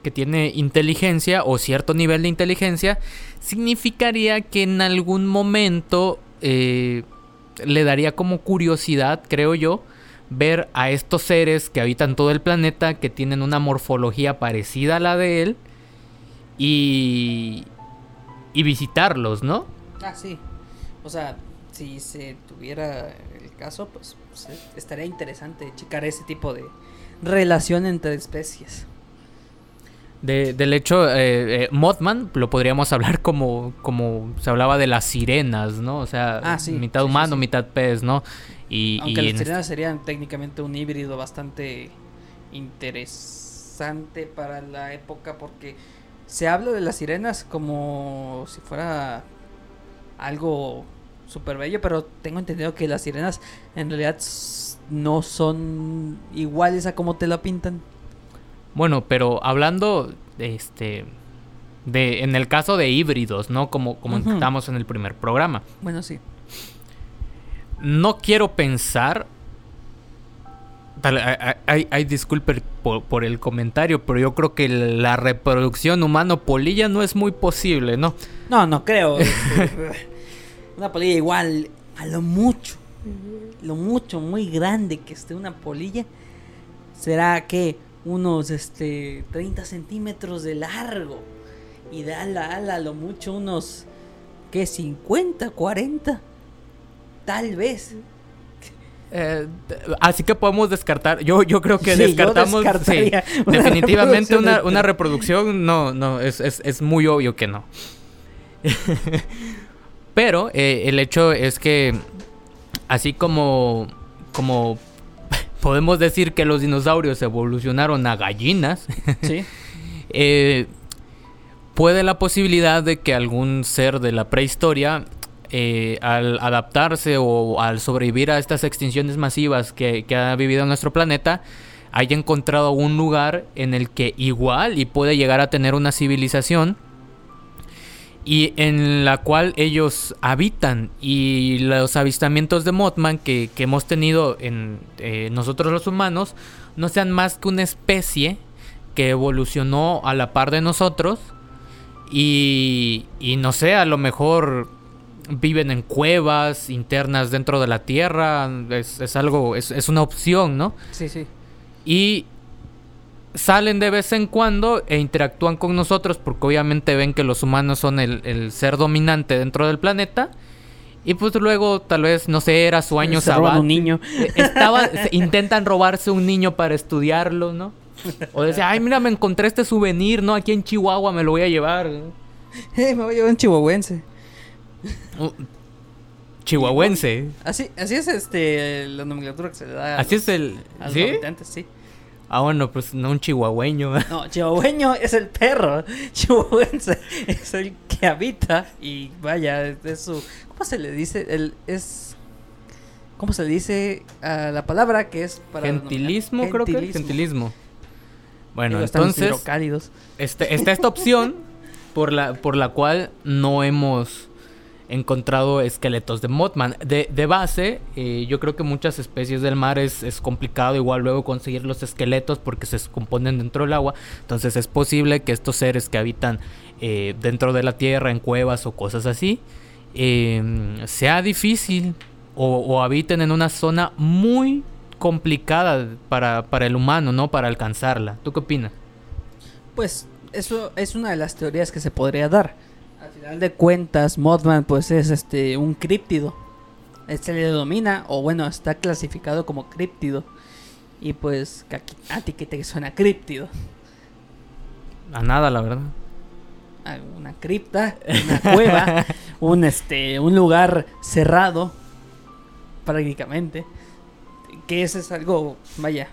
Speaker 1: que tiene inteligencia o cierto nivel de inteligencia, significaría que en algún momento eh, le daría como curiosidad, creo yo, ver a estos seres que habitan todo el planeta, que tienen una morfología parecida a la de él, y, y visitarlos, ¿no?
Speaker 2: Ah, sí. O sea, si se tuviera el caso, pues, pues, eh, estaría interesante checar ese tipo de relación entre especies.
Speaker 1: De- del hecho, eh, eh, Mothman lo podríamos <laughs> hablar como, como se hablaba de las sirenas, ¿no? O sea,
Speaker 2: Ah, sí,
Speaker 1: mitad
Speaker 2: sí,
Speaker 1: humano,
Speaker 2: sí.
Speaker 1: mitad pez, ¿no? Y,
Speaker 2: Aunque
Speaker 1: y este-
Speaker 2: sirenas serían técnicamente un híbrido bastante interesante para la época porque se habla de las sirenas como si fuera algo súper bello, pero tengo entendido que las sirenas en realidad no son iguales a como te la pintan.
Speaker 1: Bueno, pero hablando, este, de, en el caso de híbridos, ¿no? Como, como estamos en el primer programa.
Speaker 2: Bueno, sí.
Speaker 1: No quiero pensar. Tal- ay- ay- Ay, ay, disculpe por, por el comentario, pero yo creo que la reproducción humano-polilla no es muy posible, ¿no?
Speaker 2: No, no creo. <laughs> este, una polilla igual, a lo mucho, lo mucho, muy grande que esté una polilla, será que unos este 30 centímetros de largo y de ala a ala, a lo mucho unos, ¿qué? 50, 40, tal vez.
Speaker 1: Eh, así que podemos descartar. Yo, yo creo que
Speaker 2: Sí,
Speaker 1: descartamos. sí,
Speaker 2: descartaría una <laughs>
Speaker 1: definitivamente
Speaker 2: reproducción
Speaker 1: una,
Speaker 2: de-
Speaker 1: una reproducción. No, no, es, es, es muy obvio que no. Pero eh, el hecho es que, así como, como <laughs> podemos decir que los dinosaurios evolucionaron a gallinas,
Speaker 2: Sí. <laughs>
Speaker 1: eh, puede la posibilidad de que algún ser de la prehistoria, eh, al adaptarse o al sobrevivir a estas extinciones masivas que, ha vivido nuestro planeta, haya encontrado un lugar en el que igual y puede llegar a tener una civilización y en la cual ellos habitan. Y los avistamientos de Mothman que, que hemos tenido en eh, nosotros los humanos no sean más que una especie que evolucionó a la par de nosotros y, y no sé, a lo mejor viven en cuevas internas dentro de la tierra, es, es algo, es, es una opción, ¿no?
Speaker 2: Sí, sí.
Speaker 1: Y salen de vez en cuando e interactúan con nosotros porque obviamente ven que los humanos son el, el ser dominante dentro del planeta. Y pues luego tal vez, no sé, era su año
Speaker 2: Se roban un niño. <laughs>
Speaker 1: Eh, Estaba, intentan robarse un niño para estudiarlo, ¿no? O decía, ay, mira, me encontré este souvenir, ¿no? Aquí en Chihuahua me lo voy a llevar.
Speaker 2: Eh, <laughs> me voy a llevar un chihuahuense. <laughs>
Speaker 1: Uh, Chihuahuense.
Speaker 2: Así, así es este la nomenclatura que se le da a
Speaker 1: Así
Speaker 2: los-
Speaker 1: es el...
Speaker 2: a los
Speaker 1: ¿Sí?
Speaker 2: habitantes, sí.
Speaker 1: Ah, bueno, pues no un chihuahueño. <laughs>
Speaker 2: No, chihuahueño es el perro. <laughs> Chihuahuense es el que habita y vaya, es su ¿Cómo se le dice? El es ¿Cómo se le dice a la palabra que es para
Speaker 1: Gentilismo,
Speaker 2: denominar?
Speaker 1: creo que es.
Speaker 2: Gentilismo.
Speaker 1: Gentilismo. Bueno,
Speaker 2: los
Speaker 1: entonces...
Speaker 2: hidrocálidos.
Speaker 1: Este, está esta opción por la, por la cual no hemos encontrado esqueletos de Mothman. De, de base, eh, yo creo que muchas especies del mar es, es complicado igual luego conseguir los esqueletos porque se componen dentro del agua. Entonces es posible que estos seres que habitan eh, dentro de la tierra, en cuevas o cosas así, eh, sea difícil o, o habiten en una zona muy complicada para, para el humano, ¿no? Para alcanzarla. ¿Tú qué opinas?
Speaker 2: Pues eso es una de las teorías que se podría dar. Al final de cuentas, Mothman pues es este un críptido. Se le domina, o bueno, está clasificado como críptido. Y pues, ¿a ti qué te suena críptido?
Speaker 1: A nada, la verdad.
Speaker 2: Una cripta, una <laughs> cueva, un este, un lugar cerrado, prácticamente. Que ese es algo, vaya,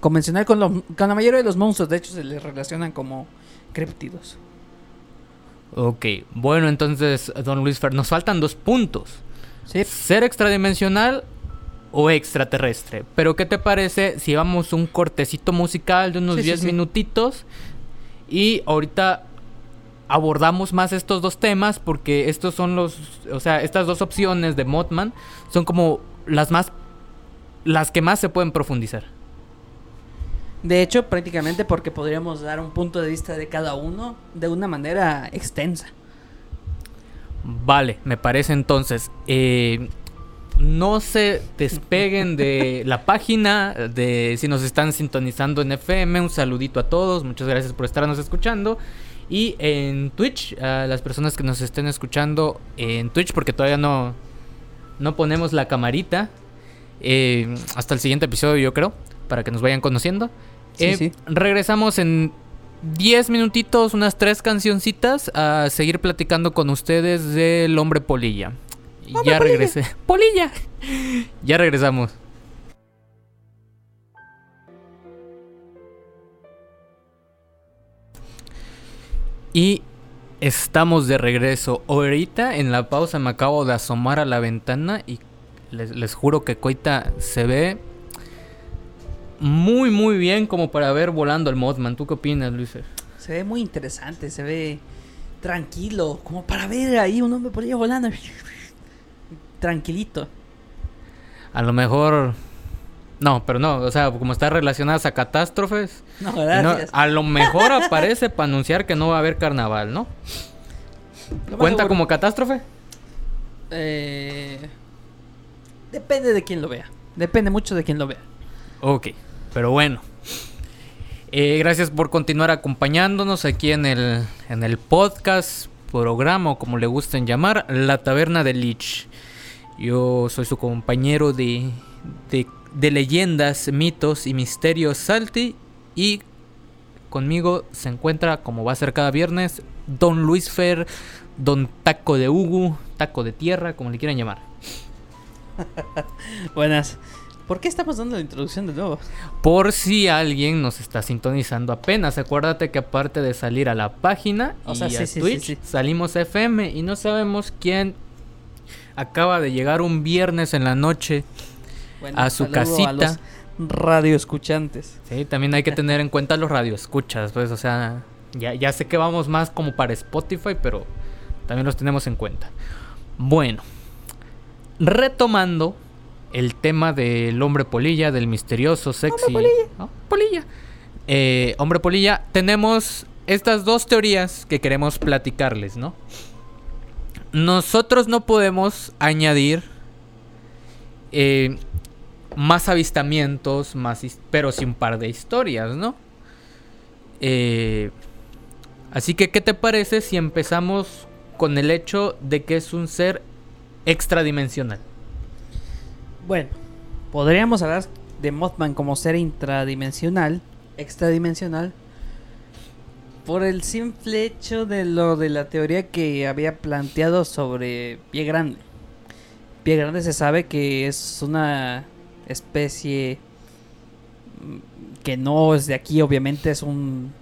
Speaker 2: convencional con, con la mayoría de los monstruos. De hecho, se les relacionan como críptidos.
Speaker 1: Ok, bueno, entonces, don Luis Fer, nos faltan dos puntos.
Speaker 2: Sí.
Speaker 1: Ser extradimensional o extraterrestre. Pero ¿qué te parece si vamos un cortecito musical de unos 10 minutitos? Y ahorita abordamos más estos dos temas porque estos son los, o sea, estas dos opciones de Mothman son como las más, las que más se pueden profundizar.
Speaker 2: De hecho, prácticamente porque podríamos dar un punto de vista de cada uno de una manera extensa.
Speaker 1: Vale, me parece entonces. Eh, no se despeguen de <laughs> la página, de si nos están sintonizando en FM, un saludito a todos, muchas gracias por estarnos escuchando. Y en Twitch, a las personas que nos estén escuchando en Twitch, porque todavía no, no ponemos la camarita, eh, hasta el siguiente episodio yo creo, para que nos vayan conociendo. Eh, regresamos en 10 minutitos, unas tres cancioncitas, a seguir platicando con ustedes del hombre polilla ya regresé. <laughs> Polilla. ya regresamos. Y estamos de regreso. Ahorita en la pausa me acabo de asomar a la ventana y les, juro que Coita se ve muy muy bien como para ver volando el Mothman. ¿Tú qué opinas, Luis?
Speaker 2: Se ve muy interesante, se ve tranquilo, como para ver ahí un hombre por ahí volando <laughs> tranquilito.
Speaker 1: A lo mejor. No, pero no, o sea, como está relacionadas a catástrofes.
Speaker 2: No, gracias.
Speaker 1: a lo mejor aparece para anunciar que no va a haber carnaval, ¿no? ¿Cuenta como catástrofe?
Speaker 2: Eh, depende de quién lo vea. Depende mucho de quién lo vea.
Speaker 1: Ok, pero bueno. Eh, gracias por continuar acompañándonos aquí en el, en el podcast, programa o como le gusten llamar, La Taberna de Lich. Yo soy su compañero de, de, leyendas, mitos y misterios Salty. Y conmigo se encuentra, como va a ser cada viernes, Don Luis Fer, Don Taco de Ugu, Taco de Tierra, como le quieran llamar. <laughs>
Speaker 2: Buenas. ¿Por qué estamos dando la introducción de nuevo?
Speaker 1: Por si alguien nos está sintonizando apenas. Acuérdate que aparte de salir a la página y a Twitch, salimos a FM y no sabemos quién acaba de llegar un viernes en la noche a su casita. A los
Speaker 2: radio escuchantes.
Speaker 1: Sí, también hay que <laughs> tener en cuenta los radioescuchas, pues, o sea, ya, ya sé que vamos más como para Spotify, pero también los tenemos en cuenta. Bueno, retomando el tema del hombre polilla, del misterioso, sexy.
Speaker 2: Hombre polilla.
Speaker 1: Polilla. Eh, hombre polilla, tenemos estas dos teorías que queremos platicarles, ¿no? nosotros no podemos añadir eh, más avistamientos, más pero sin un par de historias, ¿no? Eh, así que, ¿qué te parece si empezamos con el hecho de que es un ser extradimensional?
Speaker 2: Bueno, podríamos hablar de Mothman como ser intradimensional, extradimensional, por el simple hecho de lo de la teoría que había planteado sobre pie grande. Pie grande se sabe que es una especie mm, que no es de aquí, obviamente es un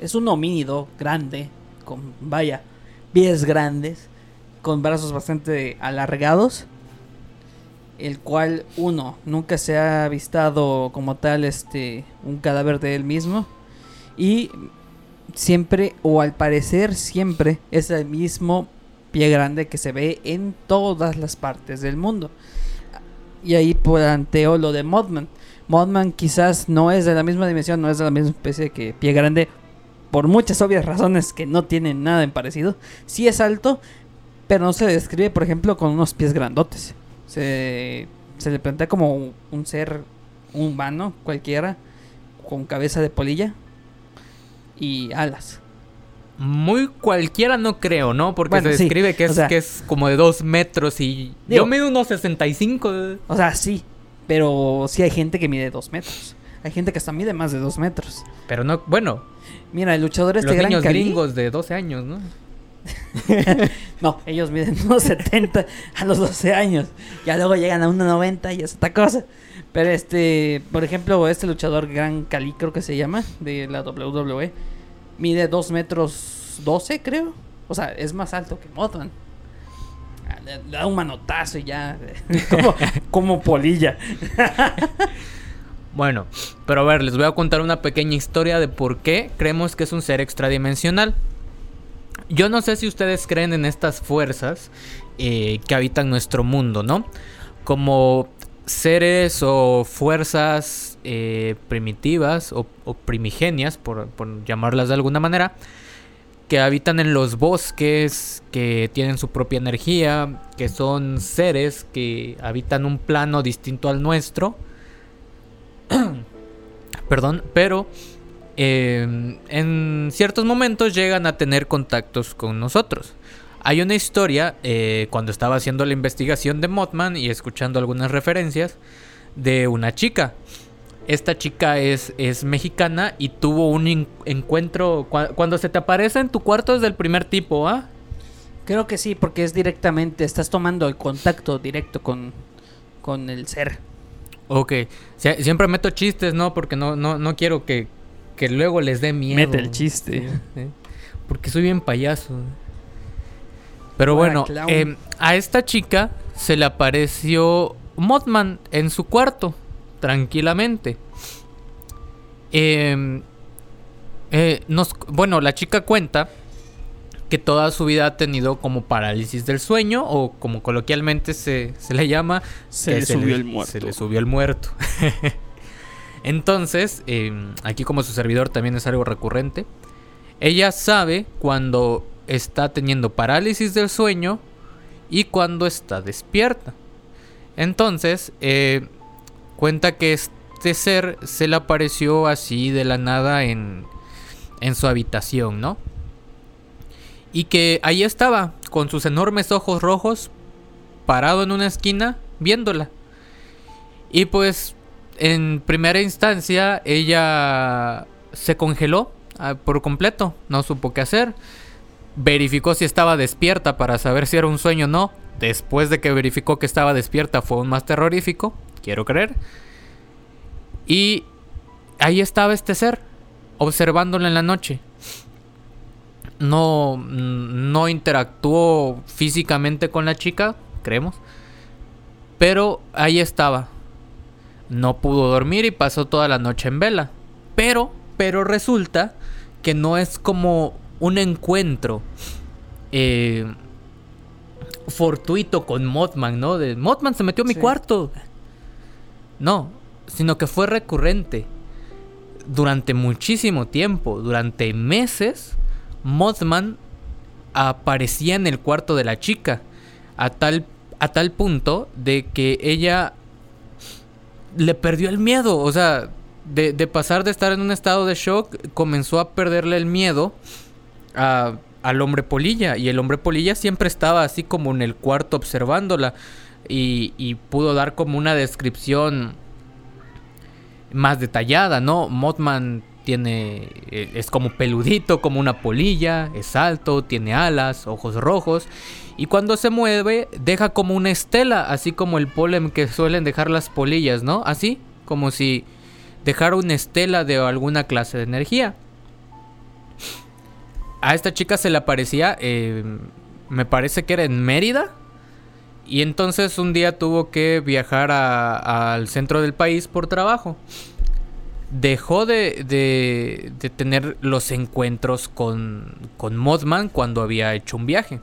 Speaker 2: es un homínido grande con vaya pies grandes con brazos bastante alargados el cual uno nunca se ha avistado como tal este un cadáver de él mismo y siempre, o al parecer siempre, es el mismo pie grande que se ve en todas las partes del mundo. Y ahí planteo lo de Modman. Modman quizás no es de la misma dimensión, no es de la misma especie que pie grande, por muchas obvias razones que no tienen nada en parecido. Sí es alto, pero no se describe, por ejemplo, con unos pies grandotes. Se se le plantea como un ser humano cualquiera con cabeza de polilla y alas.
Speaker 1: Muy cualquiera no creo, ¿no? Porque
Speaker 2: Bueno,
Speaker 1: se
Speaker 2: sí,
Speaker 1: describe que,
Speaker 2: o
Speaker 1: es,
Speaker 2: sea-
Speaker 1: que es como de dos metros y...
Speaker 2: Digo-
Speaker 1: yo mido unos 65.
Speaker 2: O sea, sí, pero sí hay gente que mide dos metros. Hay gente que hasta mide más de dos metros.
Speaker 1: Pero no... Bueno,
Speaker 2: Mira, el luchador este
Speaker 1: los
Speaker 2: gran
Speaker 1: niños gringos de 12 años, ¿no? <laughs>
Speaker 2: No, ellos miden <laughs> unos 70 a los 12 años. Ya luego llegan a 1.90 y es otra cosa. Pero este, por ejemplo, este luchador Gran Cali, creo que se llama, de la WWE, mide 2 metros 12, creo. O sea, es más alto que Mothman. Le, le da un manotazo y ya. <laughs> como, como polilla.
Speaker 1: Bueno, pero a ver, les voy a contar una pequeña historia de por qué creemos que es un ser extradimensional. Yo no sé si ustedes creen en estas fuerzas eh, que habitan nuestro mundo, ¿no? Como seres o fuerzas eh, primitivas o, primigenias, por, por llamarlas de alguna manera, que habitan en los bosques, que tienen su propia energía, que son seres que habitan un plano distinto al nuestro <clears throat> Perdón, pero eh, en ciertos momentos llegan a tener contactos con nosotros. Hay una historia, eh, cuando estaba haciendo la investigación de Mothman y escuchando algunas referencias, de una chica. Esta chica es, es mexicana y tuvo un en- encuentro. cua- cuando se te aparece en tu cuarto es del primer tipo, ¿ah?
Speaker 2: Creo que sí, porque es directamente, estás tomando el contacto directo con, con el ser.
Speaker 1: Ok. Sie- siempre meto chistes, ¿no? Porque no, no, no quiero que, que luego les dé miedo.
Speaker 2: Mete el chiste.
Speaker 1: Sí, sí. Porque soy bien payaso. Pero bueno, em, a esta chica se le apareció Mothman en su cuarto, tranquilamente. Em, eh, nos, bueno, la chica cuenta que toda su vida ha tenido como parálisis del sueño o como coloquialmente se, se le llama
Speaker 2: Se le subió el muerto.
Speaker 1: Se le subió el muerto. <laughs> Entonces, eh, aquí como su servidor también es algo recurrente, ella sabe cuando está teniendo parálisis del sueño y cuando está despierta. Entonces, eh, cuenta que este ser se le apareció así de la nada en, en su habitación, ¿no? Y que ahí estaba, con sus enormes ojos rojos, parado en una esquina, viéndola. Y pues, en primera instancia, ella se congeló ah, por completo, no supo qué hacer. Verificó si estaba despierta para saber si era un sueño o no. Después de que verificó que estaba despierta fue aún más terrorífico, quiero creer. Y ahí estaba este ser, observándola en la noche. No, no interactuó físicamente con la chica, creemos. Pero ahí estaba. No pudo dormir y pasó toda la noche en vela. Pero, pero resulta que no es como un encuentro eh, fortuito con Mothman, ¿no? De Mothman se metió a mi
Speaker 2: Sí.
Speaker 1: cuarto. No, sino que fue recurrente. Durante muchísimo tiempo, durante meses, Mothman aparecía en el cuarto de la chica. A tal, a tal punto de que ella le perdió el miedo. O sea, de, pasar de estar en un estado de shock, comenzó a perderle el miedo a- al hombre polilla. Y el hombre polilla siempre estaba así como en el cuarto observándola. Y, y pudo dar como una descripción más detallada, ¿no? Mothman tiene. eh, es como peludito, como una polilla, es alto, tiene alas, ojos rojos. Y cuando se mueve, deja como una estela, así como el polen que suelen dejar las polillas, ¿no? Así, como si dejara una estela de alguna clase de energía. A esta chica se le aparecía, eh, me parece que era en Mérida. Y entonces un día tuvo que viajar al centro del país por trabajo. Dejó de, de- de tener los encuentros con, con Mothman cuando había hecho un viaje.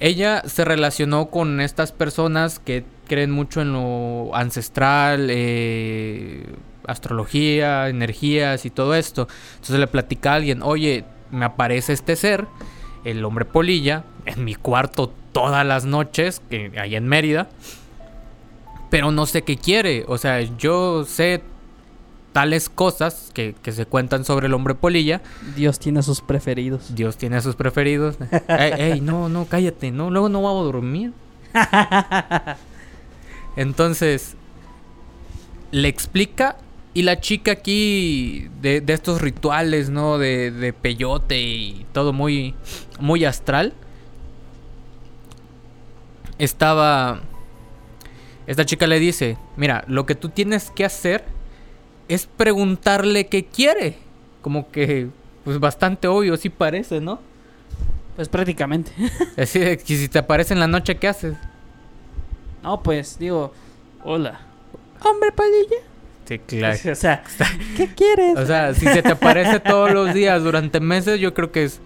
Speaker 1: Ella se relacionó con estas personas que creen mucho en lo ancestral, eh, astrología, energías y todo esto. Entonces le platica a alguien, oye, me aparece este ser, el hombre polilla, en mi cuarto todas las noches, que allá en Mérida. pero no sé qué quiere. O sea, yo sé tales cosas que, que se cuentan sobre el hombre polilla.
Speaker 2: Dios tiene a sus preferidos.
Speaker 1: Dios tiene a sus preferidos. <laughs> ey, ey, no, no, cállate, no, luego no vamos a dormir. <laughs> Entonces, le explica y la chica aquí de, de estos rituales, ¿no? De, de peyote y todo muy, muy astral. Estaba... Esta chica le dice, mira, lo que tú tienes que hacer es preguntarle qué quiere. Como que, pues bastante obvio, sí parece, ¿no?
Speaker 2: Pues prácticamente. <laughs>
Speaker 1: Así que si te aparece en la noche, ¿qué haces?
Speaker 2: No, pues digo, hola. Hombre palilla.
Speaker 1: Sí, claro. <laughs> <laughs>
Speaker 2: O sea, ¿qué quieres?
Speaker 1: O sea, si se te aparece todos los días durante meses, yo creo que es,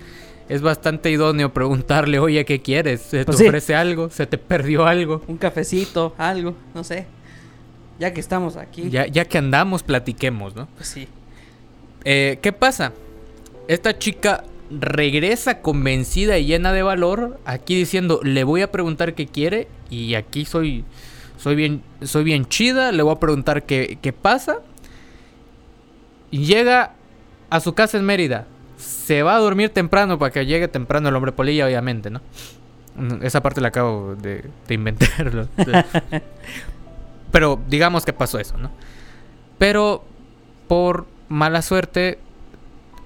Speaker 1: es bastante idóneo preguntarle, oye, ¿qué quieres? ¿Se te
Speaker 2: Pues sí.
Speaker 1: ofrece algo? ¿Se te perdió algo?
Speaker 2: Un cafecito, algo, no sé. Ya que estamos aquí.
Speaker 1: Ya, ya que andamos, platiquemos, ¿no?
Speaker 2: Pues sí.
Speaker 1: Eh, ¿Qué pasa? Esta chica regresa convencida y llena de valor, aquí diciendo, le voy a preguntar qué quiere, y aquí soy, soy, bien, soy bien chida, le voy a preguntar qué, qué pasa. Y llega a su casa en Mérida. Se va a dormir temprano para que llegue temprano el hombre polilla, obviamente, ¿no? Mm, Esa parte la acabo de, de inventarlo. <laughs> <laughs> Pero digamos que pasó eso, ¿no? Pero por mala suerte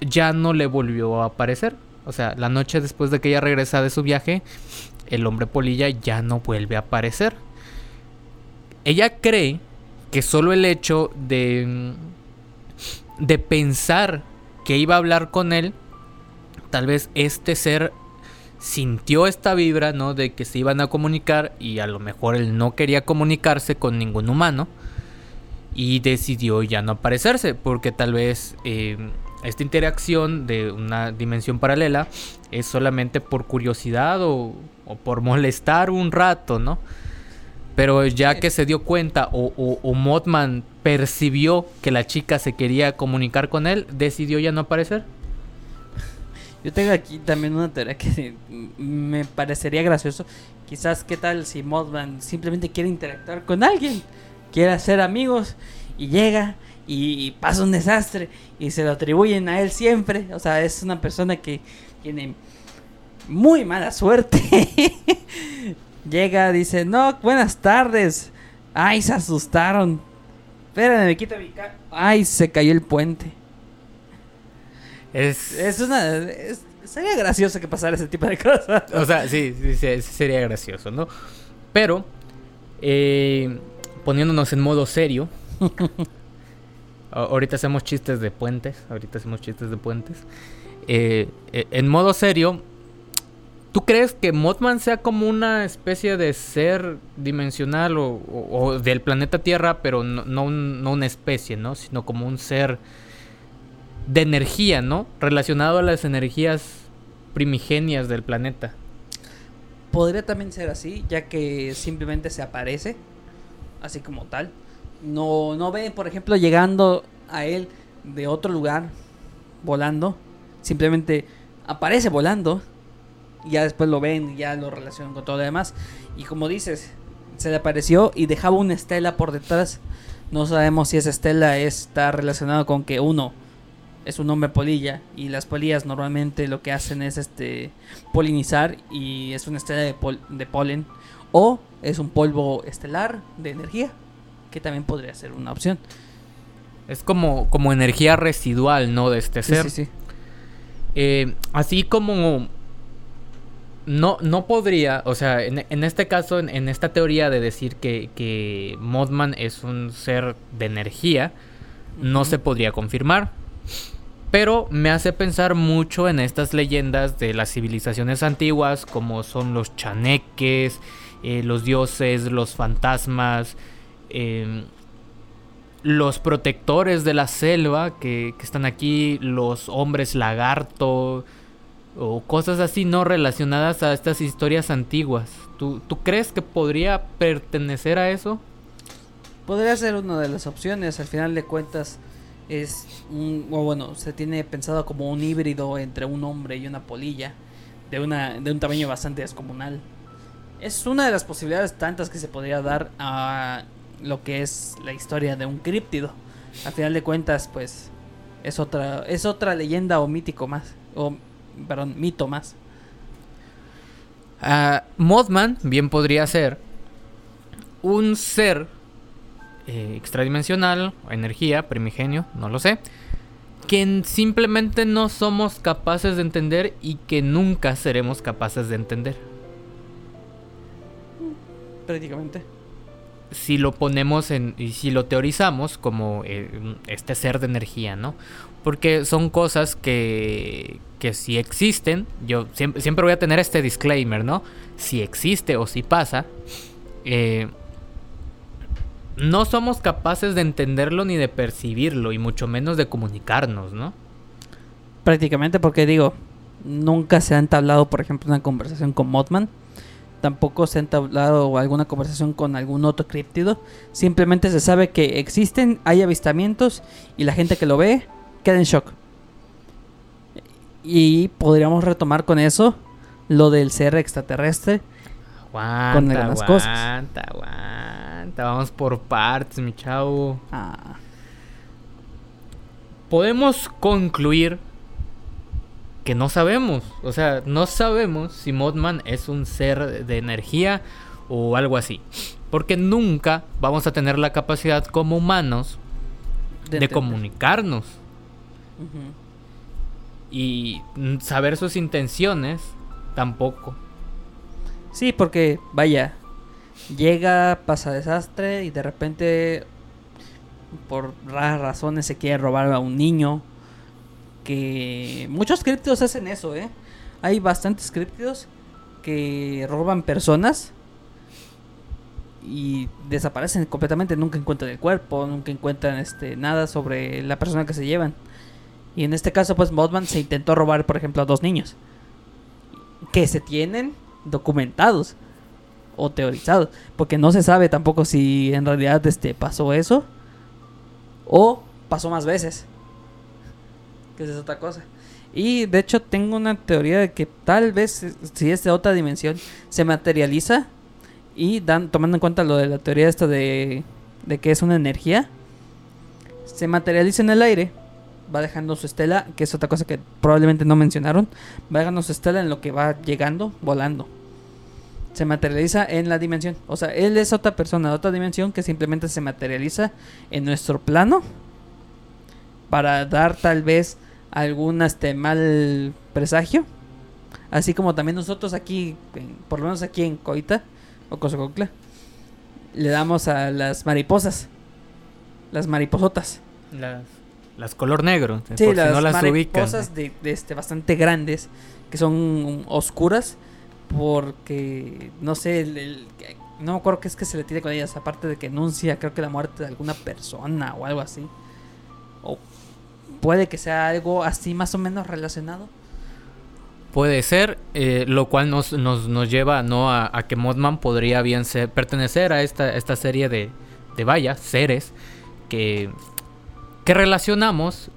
Speaker 1: ya no le volvió a aparecer. O sea, la noche después de que ella regresa de su viaje, el hombre polilla ya no vuelve a aparecer. Ella cree que solo el hecho de de pensar que iba a hablar con él, tal vez este ser sintió esta vibra, ¿no? De que se iban a comunicar y a lo mejor él no quería comunicarse con ningún humano y decidió ya no aparecerse porque tal vez eh, esta interacción de una dimensión paralela es solamente por curiosidad o, por molestar un rato, ¿no? Pero ya que se dio cuenta o, o, o Mothman percibió que la chica se quería comunicar con él, decidió ya no aparecer.
Speaker 2: Yo tengo aquí también una teoría que <laughs> me parecería gracioso. Quizás, ¿qué tal si Mothman simplemente quiere interactuar con alguien? Quiere hacer amigos y llega y pasa un desastre y se lo atribuyen a él siempre. O sea, es una persona que tiene muy mala suerte. <laughs> llega, dice, no, buenas tardes. Ay, se asustaron. Espérame, me quito mi. Ay, se cayó el puente.
Speaker 1: Es,
Speaker 2: Es una. es- sería gracioso que pasara ese tipo de cosas.
Speaker 1: O sea, sí, sí, sí, sería gracioso, ¿no? Pero, eh, poniéndonos en modo serio, <laughs> ahorita hacemos chistes de puentes, ahorita hacemos chistes de puentes. Eh, eh, en modo serio, ¿tú crees que Mothman sea como una especie de ser dimensional o, o- o del planeta Tierra, pero no, no un- no una especie, ¿no? Sino como un ser de energía, ¿no? Relacionado a las energías primigenias del planeta.
Speaker 2: Podría también ser así, ya que simplemente se aparece, así como tal. No, no ve, por ejemplo, llegando a él de otro lugar, volando. Simplemente aparece volando. Y ya después lo ven y ya lo relacionan con todo lo demás. Y como dices, se le apareció y dejaba una estela por detrás. No sabemos si esa estela está relacionada con que uno es un hombre polilla y las polillas normalmente lo que hacen es este polinizar y es una estela de, pol- de polen o es un polvo estelar de energía que también podría ser una opción.
Speaker 1: Es como, como energía residual, ¿no? De este ser.
Speaker 2: sí, sí.
Speaker 1: Eh, así como no, no podría, o sea, en, en este caso, en, en esta teoría de decir que, que Mothman es un ser de energía, no se podría confirmar. Pero me hace pensar mucho en estas leyendas de las civilizaciones antiguas, como son los chaneques, eh, los dioses, los fantasmas, em, los protectores de la selva que, están aquí, los hombres lagarto, o cosas así no relacionadas a estas historias antiguas. ¿Tú, tú crees que podría pertenecer a eso?
Speaker 2: Podría ser una de las opciones, al final de cuentas es un, o bueno, se tiene pensado como un híbrido entre un hombre y una polilla de una de un tamaño bastante descomunal. Es una de las posibilidades tantas que se podría dar a lo que es la historia de un críptido. A final de cuentas, pues es otra es otra leyenda o mítico más o perdón, mito más.
Speaker 1: Uh, Mothman bien podría ser un ser eh, extradimensional, energía, primigenio, no lo sé, que simplemente no somos capaces de entender y que nunca seremos capaces de entender.
Speaker 2: Prácticamente.
Speaker 1: Si lo ponemos en. y si lo teorizamos como eh, este ser de energía, ¿no? Porque son cosas que. que si existen. Yo siempre, siempre voy a tener este disclaimer, ¿no? Si existe o si pasa. Eh, no somos capaces de entenderlo ni de percibirlo, y mucho menos de comunicarnos, ¿no?
Speaker 2: Prácticamente porque digo, nunca se ha entablado, por ejemplo, una conversación con Mothman. Tampoco se ha entablado alguna conversación con algún otro críptido. Simplemente se sabe que existen, hay avistamientos y la gente que lo ve queda en shock. Y podríamos retomar con eso lo del ser extraterrestre.
Speaker 1: Aguanta, con algunas aguanta, aguanta. Vamos por partes, mi chavo. Ah. Podemos concluir que no sabemos. O sea, no sabemos si Modman es un ser de energía o algo así. Porque nunca vamos a tener la capacidad como humanos de, comunicarnos. Y saber sus intenciones tampoco.
Speaker 2: Sí, porque vaya, llega, pasa desastre y de repente por raras razones se quiere robar a un niño que muchos criptidos hacen eso, ¿eh? Hay bastantes criptidos que roban personas y desaparecen completamente, nunca encuentran el cuerpo, nunca encuentran este nada sobre la persona que se llevan. Y en este caso, pues Modman se intentó robar, por ejemplo, a dos niños que se tienen documentados o teorizados, porque no se sabe tampoco si en realidad este pasó eso o pasó más veces que es otra cosa. Y de hecho tengo una teoría de que tal vez si es de otra dimensión se materializa y tomando en cuenta lo de la teoría esta de, de que es una energía, se materializa en el aire, va dejando su estela, que es otra cosa que probablemente no mencionaron, va dejando su estela en lo que va llegando, volando. Se materializa en la dimensión. O sea, él es otra persona de otra dimensión que simplemente se materializa en nuestro plano para dar tal vez algún este mal presagio. Así como también nosotros aquí, por lo menos aquí en Coita o Cosococla, le damos a las mariposas, las mariposotas.
Speaker 1: Las, las color negro,
Speaker 2: sí, las, no las mariposas de, este, bastante grandes, que son oscuras, porque no sé, no me acuerdo qué es que se le tiene con ellas, aparte de que anuncia, creo que la muerte de alguna persona o algo así. O puede que sea algo así más o menos relacionado.
Speaker 1: Puede ser, eh, lo cual nos, nos, nos lleva ¿no? A, que Modman podría bien ser, pertenecer a esta, esta serie de, de vaya, seres que, que relacionamos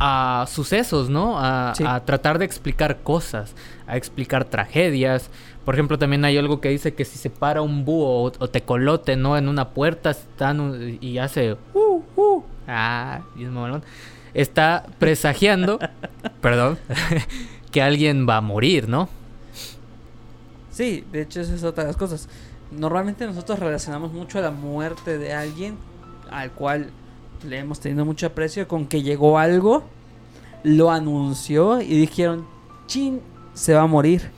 Speaker 1: a sucesos, ¿no? A, a, tratar de explicar cosas, a explicar tragedias. Por ejemplo, también hay algo que dice que si se para un búho o, te colote, ¿no? En una puerta están y hace... Uh, uh, ah, está presagiando, <laughs> perdón, <laughs> que alguien va a morir, ¿no?
Speaker 2: Sí, de hecho esa es otra de las cosas. Normalmente nosotros relacionamos mucho a la muerte de alguien al cual le hemos tenido mucho aprecio con que llegó algo, lo anunció y dijeron, chin, se va a morir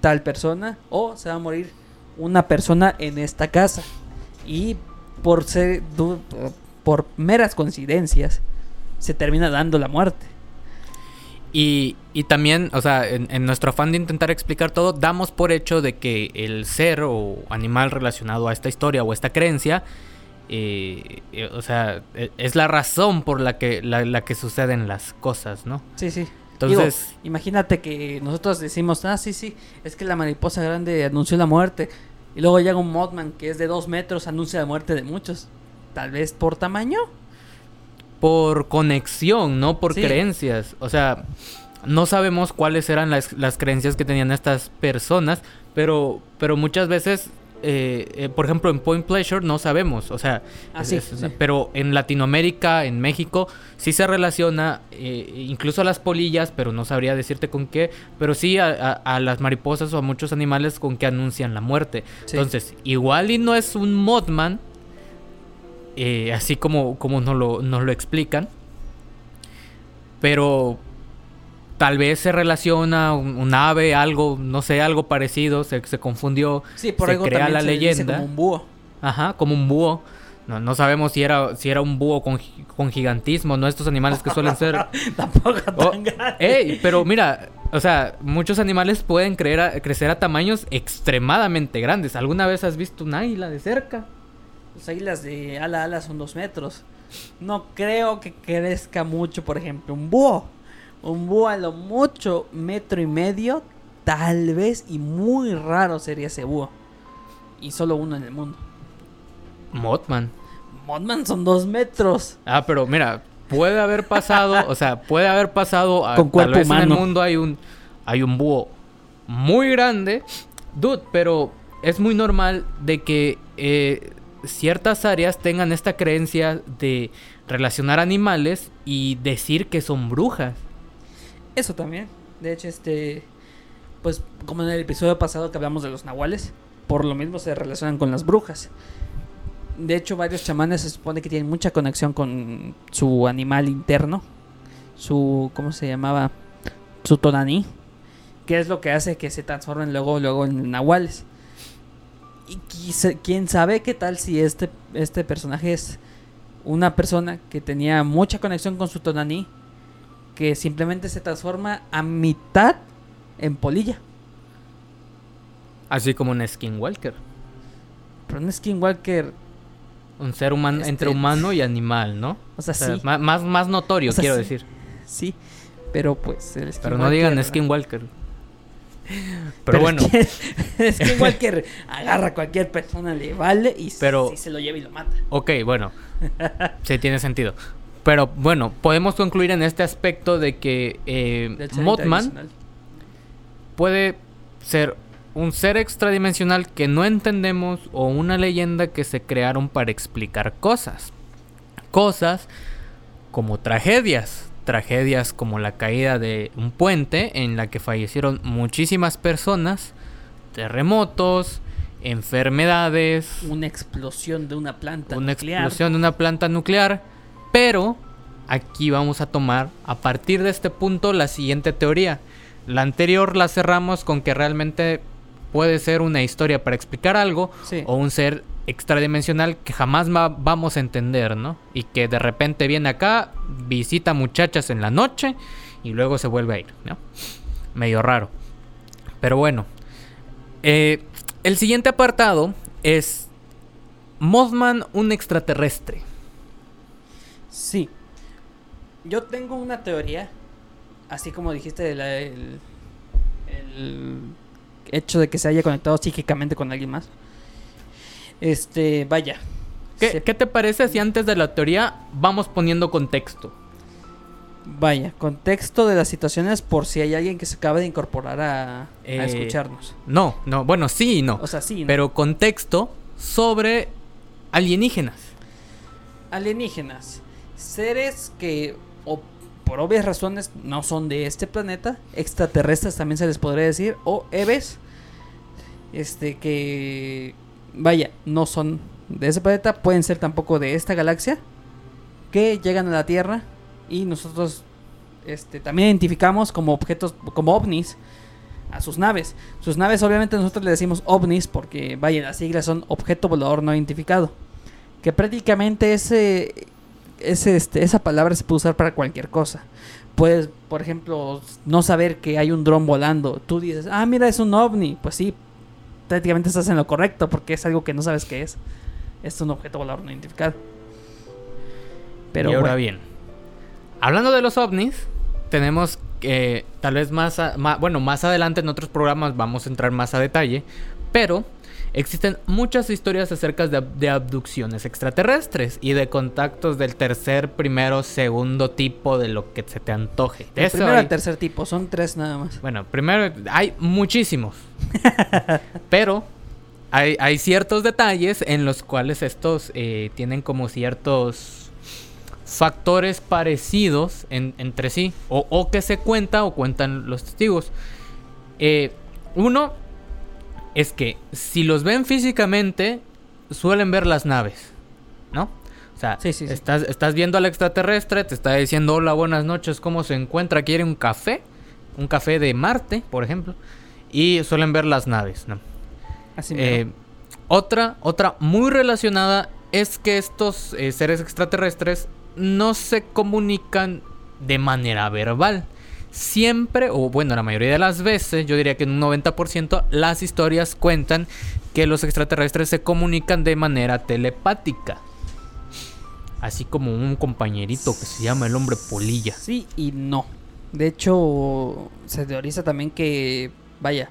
Speaker 2: tal persona o se va a morir una persona en esta casa. Y por ser por meras coincidencias, se termina dando la muerte.
Speaker 1: Y, y también, o sea, en, nuestro afán de intentar explicar todo, damos por hecho de que el ser o animal relacionado a esta historia o esta creencia, eh, eh, o sea, e, es la razón por la que, la, que suceden las cosas, ¿no?
Speaker 2: Sí, sí. Entonces, imagínate que nosotros decimos, ah, sí, sí, es que la mariposa grande anunció la muerte. Y luego llega un Mothman que es de dos metros, anuncia la muerte de muchos. Tal vez por tamaño,
Speaker 1: por conexión, no por creencias. O sea, no sabemos cuáles eran las, creencias que tenían estas personas, pero, pero muchas veces eh, eh, por ejemplo, en Point Pleasure no sabemos, o sea,
Speaker 2: Ah,
Speaker 1: es-
Speaker 2: sí,
Speaker 1: es-
Speaker 2: sí.
Speaker 1: pero en Latinoamérica, en México, sí se relaciona, eh, incluso a las polillas, pero no sabría decirte con qué, pero sí a, a- a las mariposas o a muchos animales con que anuncian la muerte.
Speaker 2: Sí.
Speaker 1: Entonces, igual y no es un Mothman, así como, como nos, lo, nos lo explican, pero tal vez se relaciona un, un ave, algo, no sé, algo parecido, se, se confundió,
Speaker 2: Sí, por
Speaker 1: se
Speaker 2: algo
Speaker 1: crea la
Speaker 2: se dice
Speaker 1: leyenda.
Speaker 2: como un búho.
Speaker 1: Ajá, como un búho. No, no sabemos si era, si era un búho con, con gigantismo, ¿no? Estos animales que suelen ser... <laughs>
Speaker 2: Tampoco
Speaker 1: Oh,
Speaker 2: tan grande.
Speaker 1: ey, pero mira, o sea, muchos animales pueden creer a- crecer a tamaños extremadamente grandes. ¿Alguna vez has visto un águila de cerca?
Speaker 2: Las águilas de ala a ala son dos metros. No creo que crezca mucho, por ejemplo, un búho. Un búho a lo mucho metro y medio, tal vez, y muy raro sería ese búho. Y solo uno en el mundo.
Speaker 1: Mothman.
Speaker 2: Mothman son dos metros.
Speaker 1: Ah, pero mira, puede haber pasado, o sea, puede haber pasado a, <laughs>
Speaker 2: Con cuerpo
Speaker 1: tal vez en
Speaker 2: humano.
Speaker 1: el mundo hay un hay un búho muy grande, dude, pero es muy normal de que eh, ciertas áreas tengan esta creencia de relacionar animales y decir que son brujas.
Speaker 2: Eso también. De hecho, este. Pues, como en el episodio pasado que hablamos de los nahuales, por lo mismo se relacionan con las brujas. De hecho, varios chamanes se supone que tienen mucha conexión con su animal interno. Su. ¿Cómo se llamaba? Su tonaní. Que es lo que hace que se transformen luego, luego en nahuales. Y quise- quién sabe qué tal si este, este personaje es una persona que tenía mucha conexión con su tonaní que simplemente se transforma a mitad en polilla.
Speaker 1: Así como un skinwalker.
Speaker 2: Pero un skinwalker,
Speaker 1: Un ser humano
Speaker 2: Este-
Speaker 1: entre humano y animal, ¿no?
Speaker 2: o sea,
Speaker 1: O sea,
Speaker 2: sí,
Speaker 1: más, más notorio,
Speaker 2: O sea,
Speaker 1: quiero
Speaker 2: sí.
Speaker 1: decir.
Speaker 2: sí, pero pues el
Speaker 1: Pero no digan
Speaker 2: skinwalker-. <laughs>
Speaker 1: Pero,
Speaker 2: es
Speaker 1: bueno,
Speaker 2: que <laughs> skinwalker agarra a cualquier persona, le vale y
Speaker 1: Pero-
Speaker 2: sí se lo lleva y lo mata.
Speaker 1: Ok, bueno. <laughs> sí tiene sentido. Pero bueno, podemos concluir en este aspecto de que eh, Mothman puede ser un ser extradimensional que no entendemos o una leyenda que se crearon para explicar cosas. Cosas como tragedias. Tragedias como la caída de un puente en la que fallecieron muchísimas personas. Terremotos, enfermedades,
Speaker 2: Una explosión de una planta
Speaker 1: una
Speaker 2: nuclear.
Speaker 1: explosión de una planta nuclear. Pero aquí vamos a tomar a partir de este punto la siguiente teoría. La anterior la cerramos con que realmente puede ser una historia para explicar algo
Speaker 2: Sí.
Speaker 1: o un ser extradimensional que jamás va- vamos a entender, ¿no? Y que de repente viene acá, visita muchachas en la noche y luego se vuelve a ir, ¿no? Medio raro. Pero bueno. Eh, el siguiente apartado es Mothman, un extraterrestre.
Speaker 2: Sí. Yo tengo una teoría, así como dijiste, de la- el, hecho de que se haya conectado psíquicamente con alguien más. Este, vaya.
Speaker 1: ¿Qué,
Speaker 2: se-
Speaker 1: qué te parece si antes de la teoría vamos poniendo contexto?
Speaker 2: Vaya, contexto de las situaciones por si hay alguien que se acaba de incorporar a, a
Speaker 1: Eh,
Speaker 2: escucharnos.
Speaker 1: No, no, bueno, sí y no.
Speaker 2: O sea, sí, ¿no?
Speaker 1: Pero contexto sobre alienígenas.
Speaker 2: alienígenas, seres que o por obvias razones no son de este planeta, extraterrestres también se les podría decir, o Eves, este que vaya, no son de ese planeta, pueden ser tampoco de esta galaxia, que llegan a la Tierra y nosotros este, también identificamos como objetos, como ovnis a sus naves. Sus naves obviamente nosotros le decimos ovnis porque vaya, las siglas son objeto volador no identificado que prácticamente ese, ese, este, esa palabra se puede usar para cualquier cosa. Puedes, por ejemplo, no saber que hay un dron volando. Tú dices, ah, mira, es un ovni. Pues sí, prácticamente estás en lo correcto porque es algo que no sabes qué es. Es un objeto volador no identificado. Pero
Speaker 1: y ahora
Speaker 2: bueno,
Speaker 1: bien, hablando de los ovnis, tenemos que tal vez más, a- ma- bueno, más adelante en otros programas vamos a entrar más a detalle, pero existen muchas historias acerca de, ab- de abducciones extraterrestres y de contactos del tercer, primero, segundo tipo de lo que se te antoje. De
Speaker 2: el
Speaker 1: eso
Speaker 2: primero al tercer tipo, son tres nada más.
Speaker 1: Bueno, primero hay muchísimos. <laughs> pero hay, hay ciertos detalles en los cuales estos eh, tienen como ciertos factores parecidos en- entre sí, o, o que se cuenta o cuentan los testigos. Eh, uno es que si los ven físicamente, suelen ver las naves, ¿no? O sea,
Speaker 2: Sí, sí, sí.
Speaker 1: Estás, estás viendo al extraterrestre, te está diciendo hola, buenas noches, ¿cómo se encuentra? ¿Quiere un café? Un café de Marte, por ejemplo. Y suelen ver las naves, ¿no?
Speaker 2: Así
Speaker 1: Eh, otra, otra muy relacionada es que estos eh, seres extraterrestres no se comunican de manera verbal. Siempre, o bueno, la mayoría de las veces, yo diría que en un 90%, las historias cuentan que los extraterrestres se comunican de manera telepática. Así como un compañerito que se llama el hombre polilla.
Speaker 2: Sí y no. De hecho, se teoriza también que, vaya,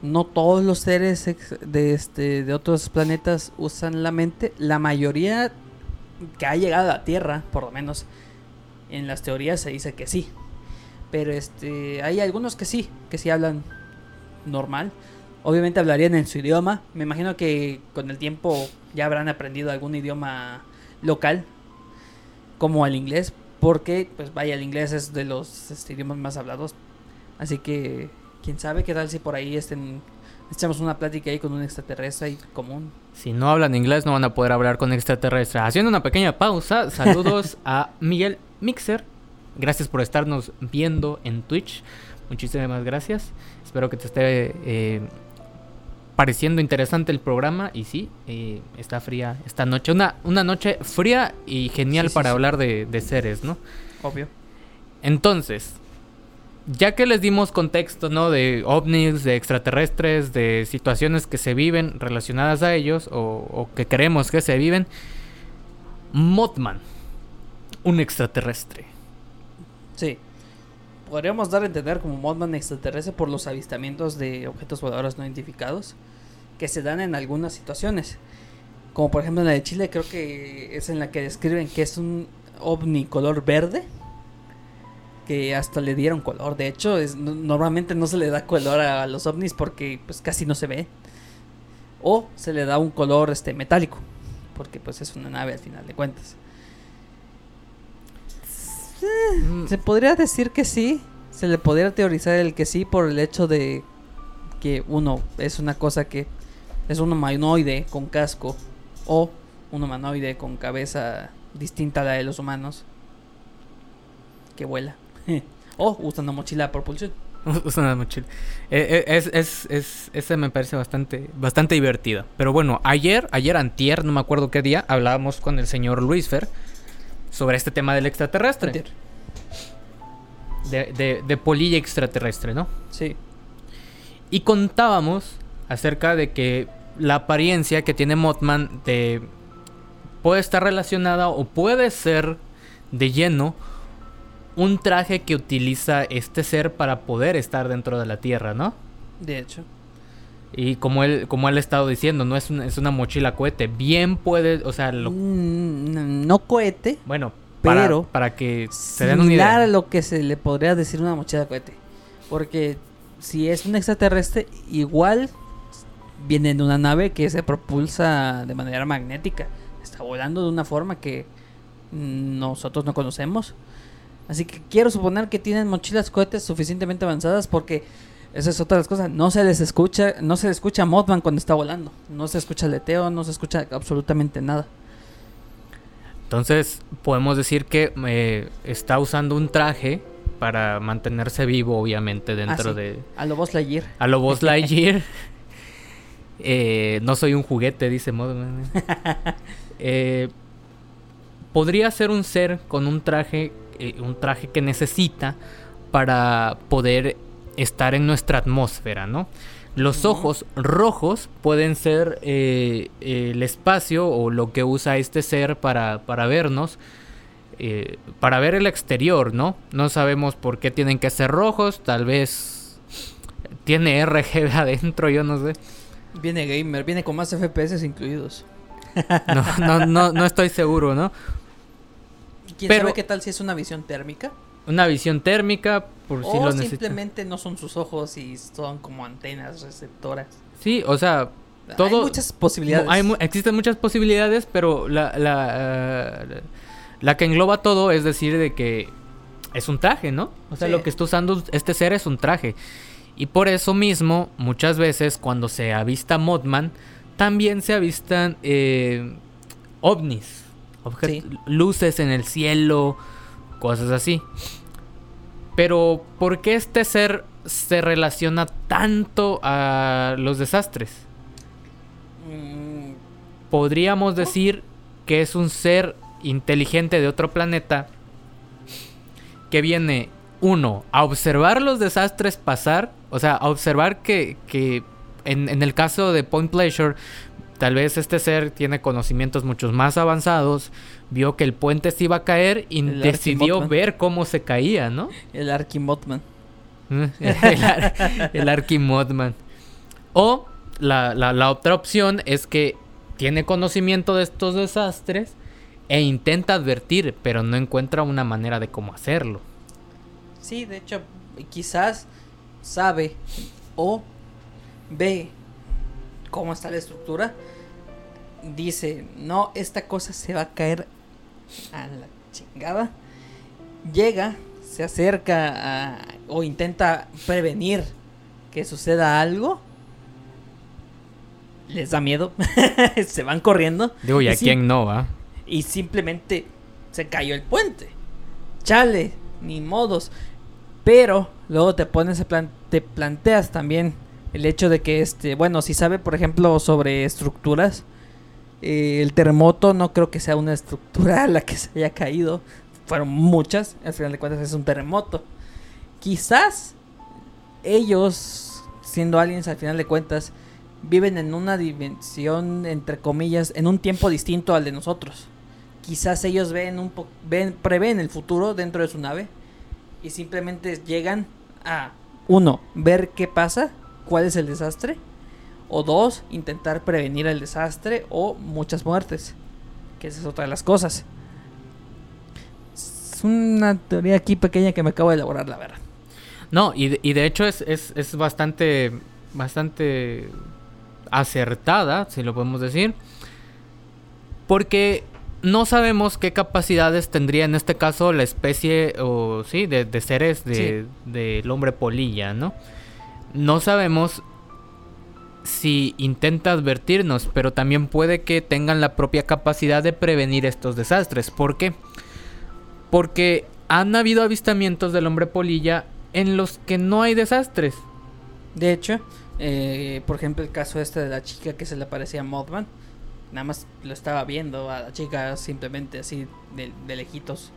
Speaker 2: no todos los seres de este de otros planetas usan la mente. La mayoría que ha llegado a la Tierra, por lo menos, en las teorías se dice que sí. Pero este, hay algunos que sí, que sí hablan normal. Obviamente hablarían en su idioma. Me imagino que con el tiempo ya habrán aprendido algún idioma local, como el inglés, porque, pues vaya, el inglés es de los este, idiomas más hablados. Así que, quién sabe qué tal si por ahí estén, echamos una plática ahí con un extraterrestre ahí común.
Speaker 1: Si no hablan inglés no van a poder hablar con extraterrestres. Haciendo una pequeña pausa, saludos <laughs> a Miguel Mixer. Gracias por estarnos viendo en Twitch. Muchísimas gracias. Espero que te esté eh, pareciendo interesante el programa. Y sí, eh, está fría esta noche. Una, una noche fría y genial
Speaker 2: Sí,
Speaker 1: para
Speaker 2: sí.
Speaker 1: hablar de, de seres, ¿no?
Speaker 2: Obvio.
Speaker 1: Entonces, ya que les dimos contexto, ¿no? De ovnis, de extraterrestres, de situaciones que se viven relacionadas a ellos o, o que creemos que se viven, Mothman, un extraterrestre.
Speaker 2: Sí. Podríamos dar a entender como Mothman extraterrestre por los avistamientos de objetos voladores no identificados que se dan en algunas situaciones. Como por ejemplo en la de Chile, creo que es en la que describen que es un ovni color verde. Que hasta le dieron color. De hecho, es, no- normalmente no se le da color a los ovnis porque pues casi no se ve. O se le da un color este metálico. Porque pues es una nave al final de cuentas.
Speaker 1: Mm,
Speaker 2: Se podría decir que sí. Se le podría teorizar el que sí por el hecho de que uno es una cosa que es un humanoide con casco o un humanoide con cabeza distinta a la de los humanos que vuela <laughs> o usa una mochila a propulsión. <laughs>
Speaker 1: Usa una mochila. Eh, eh, es, es, es- ese me parece bastante, bastante divertido. Pero bueno, ayer, ayer antier, no me acuerdo qué día, hablábamos con el señor Luis Fer sobre este tema del extraterrestre. De, de, de polilla extraterrestre, ¿no?
Speaker 2: Sí,
Speaker 1: Y contábamos acerca de que la apariencia que tiene Mothman de- puede estar relacionada o puede ser de lleno un traje que utiliza este ser para poder estar dentro de la Tierra, ¿no?
Speaker 2: de hecho.
Speaker 1: Y como él, como él ha estado diciendo, no es una, es una mochila cohete. Bien puede, o sea, lo-
Speaker 2: Mm, no cohete,
Speaker 1: bueno, para,
Speaker 2: pero
Speaker 1: para que se den una idea.
Speaker 2: a lo que se le podría decir una mochila cohete. Porque si es un extraterrestre, igual viene en una nave que se propulsa de manera magnética. Está volando de una forma que nosotros no conocemos. Así que quiero suponer que tienen mochilas cohetes suficientemente avanzadas porque esa es otra de las cosas. No se les escucha, no se le escucha a Mothman cuando está volando. No se escucha aleteo, no se escucha absolutamente nada.
Speaker 1: Entonces, podemos decir que eh, está usando un traje para mantenerse vivo, obviamente, dentro
Speaker 2: Ah, sí.
Speaker 1: de...
Speaker 2: A lo Buzz Lightyear.
Speaker 1: A lo Buzz <laughs> Lightyear. Eh, no soy un juguete, dice Modman. <laughs> Eh, podría ser un ser con un traje, eh, un traje que necesita para poder estar en nuestra atmósfera, ¿no? Los ojos rojos pueden ser eh, el espacio o lo que usa este ser para, para vernos, eh, para ver el exterior, ¿no? No sabemos por qué tienen que ser rojos, tal vez tiene RGB <laughs> adentro, yo no sé.
Speaker 2: Viene gamer, viene con más FPS incluidos. <laughs>
Speaker 1: No, no, no, no estoy seguro, ¿no?
Speaker 2: ¿Quién
Speaker 1: Pero-
Speaker 2: sabe qué tal si es una visión térmica?
Speaker 1: Una visión térmica, por si
Speaker 2: o
Speaker 1: lo necesitan.
Speaker 2: simplemente no son sus ojos y son como antenas receptoras.
Speaker 1: Sí, o sea, Todo,
Speaker 2: hay muchas posibilidades.
Speaker 1: Hay, existen muchas posibilidades, pero la, la, la, que engloba todo es decir de que es un traje, ¿no? O sea, lo que está usando este ser es un traje. Y por eso mismo, muchas veces cuando se avista Modman, también se avistan eh, ovnis, luces en el cielo, cosas así. Pero, ¿por qué este ser se relaciona tanto a los desastres? Mm. Podríamos decir que es un ser inteligente de otro planeta que viene, uno, a observar los desastres pasar, o sea, a observar que, que en, en el caso de Point Pleasure, tal vez este ser tiene conocimientos muchos más avanzados, vio que el puente se iba a caer y decidió ver cómo se caía, ¿no?
Speaker 2: El Arquimotman. <laughs>
Speaker 1: el, el Arquimotman. O la, la, otra opción es que tiene conocimiento de estos desastres e intenta advertir, pero no encuentra una manera de cómo hacerlo.
Speaker 2: Sí, de hecho, quizás sabe o ve cómo está la estructura. Dice, no, esta cosa se va a caer a la chingada. Llega, se acerca o intenta prevenir que suceda algo les da miedo, <laughs> se van corriendo.
Speaker 1: Digo, ¿y a quién no va?
Speaker 2: Y simplemente se cayó el puente. Chale, ni modos. Pero luego te pones, te planteas también el hecho de que, este, bueno, si sabe, por ejemplo, sobre estructuras, eh, el terremoto no creo que sea una estructura a la que se haya caído. Fueron muchas, al final de cuentas es un terremoto. Quizás ellos, siendo aliens al final de cuentas, viven en una dimensión, entre comillas, en un tiempo distinto al de nosotros. Quizás ellos ven un ven, prevén el futuro dentro de su nave y simplemente llegan a, uno, ver qué pasa, cuál es el desastre, o dos, intentar prevenir el desastre o muchas muertes, que esa es otra de las cosas. Es una teoría aquí pequeña que me acabo de elaborar, la verdad.
Speaker 1: No, y de, y de hecho es, es, es bastante, bastante acertada, si lo podemos decir, porque no sabemos qué capacidades tendría en este caso la especie o sí de, seres del de, hombre polilla, ¿no? No sabemos si intenta advertirnos, pero también puede que tengan la propia capacidad de prevenir estos desastres. ¿Por qué? Porque han habido avistamientos del hombre polilla en los que no hay desastres.
Speaker 2: De hecho, eh, por ejemplo, el caso este de la chica que se le parecía a Mothman. Nada más lo estaba viendo a la chica simplemente así de, lejitos.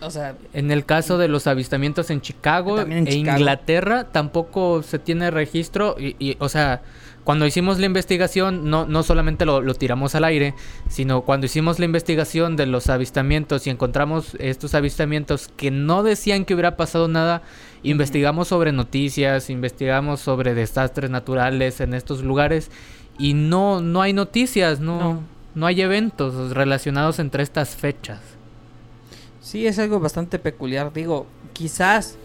Speaker 1: O sea, en el caso de los avistamientos en Chicago e Inglaterra tampoco se tiene registro y, o sea, cuando hicimos la investigación no, no solamente lo, lo, tiramos al aire, sino cuando hicimos la investigación de los avistamientos y encontramos estos avistamientos que no decían que hubiera pasado nada, investigamos sobre noticias, investigamos sobre desastres naturales en estos lugares y no, no hay noticias, no, no. hay eventos relacionados entre estas fechas.
Speaker 2: Sí, es algo bastante peculiar. Digo, quizás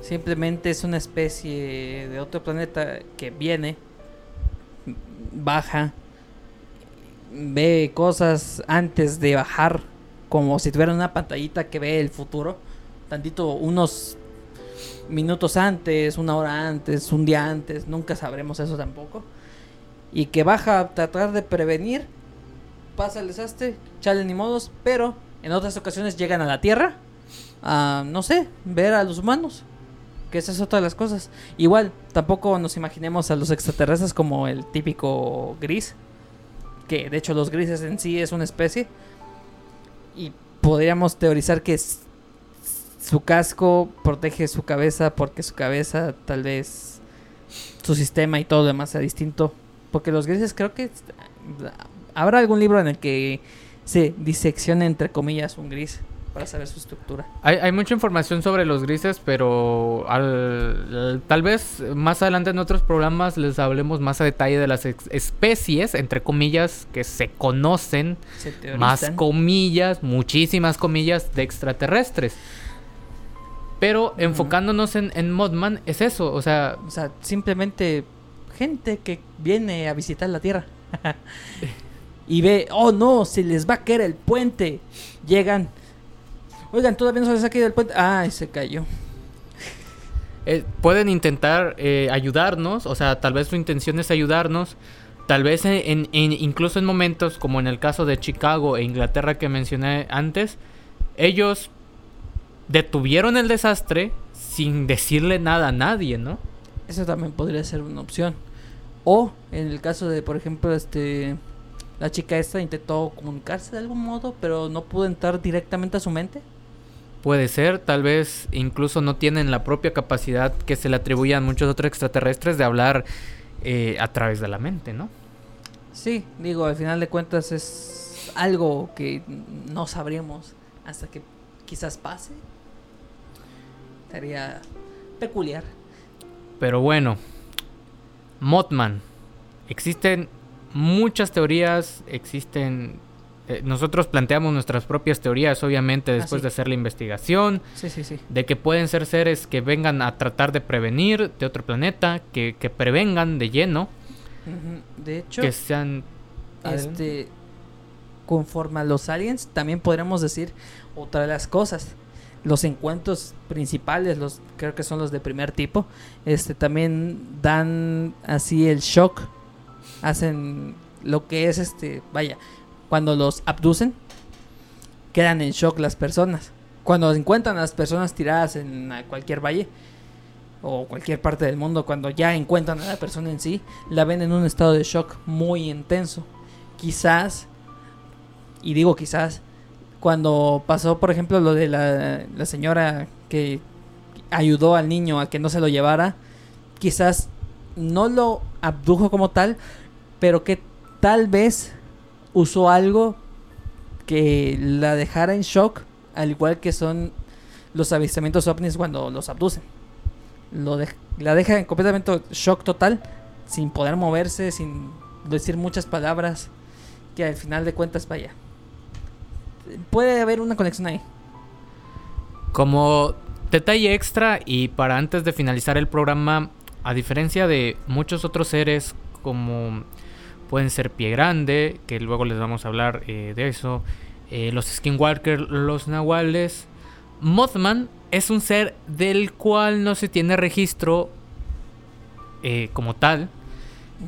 Speaker 2: simplemente es una especie de otro planeta que viene, baja, ve cosas antes de bajar, como si tuviera una pantallita que ve el futuro. Tantito, unos minutos antes, una hora antes, un día antes, nunca sabremos eso tampoco. Y que baja a tratar de prevenir, pasa el desastre, chale ni modos, pero en otras ocasiones llegan a la Tierra a, no sé, ver a los humanos. Que esa es otra de las cosas. Igual, tampoco nos imaginemos a los extraterrestres como el típico gris. Que de hecho los grises en sí es una especie. Y podríamos teorizar que su casco protege su cabeza porque su cabeza tal vez su sistema y todo lo demás sea distinto. Porque los grises creo que habrá algún libro en el que se diseccione entre comillas un gris para saber su estructura.
Speaker 1: Hay, mucha información sobre los grises, pero tal vez más adelante en otros programas les hablemos más a detalle de las especies, entre comillas, que se conocen, más comillas, muchísimas comillas, de extraterrestres. Pero enfocándonos en, en Modman, es eso, o sea...
Speaker 2: O sea, simplemente gente que viene a visitar la Tierra. <laughs> y ve, oh no, se les va a caer el puente. Llegan. Oigan, todavía no se les ha caído el puente. Ay, se cayó.
Speaker 1: Eh, pueden intentar eh, ayudarnos, o sea, tal vez su intención es ayudarnos, tal vez en, en- incluso en momentos como en el caso de Chicago e Inglaterra que mencioné antes, ellos detuvieron el desastre sin decirle nada a nadie, ¿no?
Speaker 2: Eso también podría ser una opción. O en el caso de, por ejemplo, este la chica esta intentó comunicarse de algún modo, pero no pudo entrar directamente a su mente.
Speaker 1: Puede ser, tal vez incluso no tienen la propia capacidad que se le atribuyen muchos otros extraterrestres de hablar eh, a través de la mente, ¿no?
Speaker 2: Sí, digo, al final de cuentas es algo que no sabríamos hasta que quizás pase. Sería peculiar.
Speaker 1: Pero bueno, Mothman. Existen muchas teorías, existen... eh, nosotros planteamos nuestras propias teorías, obviamente, después
Speaker 2: sí.
Speaker 1: de hacer la investigación,
Speaker 2: Sí, sí, sí.
Speaker 1: de que pueden ser seres que vengan a tratar de prevenir de otro planeta, que, que prevengan de lleno.
Speaker 2: De hecho,
Speaker 1: que sean...
Speaker 2: este conforme a los aliens también podríamos decir otra de las cosas los encuentros principales los creo que son los de primer tipo este también dan así el shock hacen lo que es este vaya cuando los abducen quedan en shock las personas. Cuando encuentran a las personas tiradas en cualquier valle o cualquier parte del mundo cuando ya encuentran a la persona en sí la ven en un estado de shock muy intenso. Quizás, y digo quizás, cuando pasó, por ejemplo, lo de la, la señora que ayudó al niño a que no se lo llevara, quizás no lo abdujo como tal, pero que tal vez usó algo que la dejara en shock, al igual que son los avistamientos ovnis cuando los abducen. La deja en completamente shock total, sin poder moverse, sin decir muchas palabras, que al final de cuentas vaya. Puede haber una conexión ahí.
Speaker 1: Como detalle extra y para antes de finalizar el programa, a diferencia de muchos otros seres como pueden ser Pie Grande, que luego les vamos a hablar eh, de eso, eh, los Skinwalker, los Nahuales, Mothman es un ser del cual no se tiene registro eh, como tal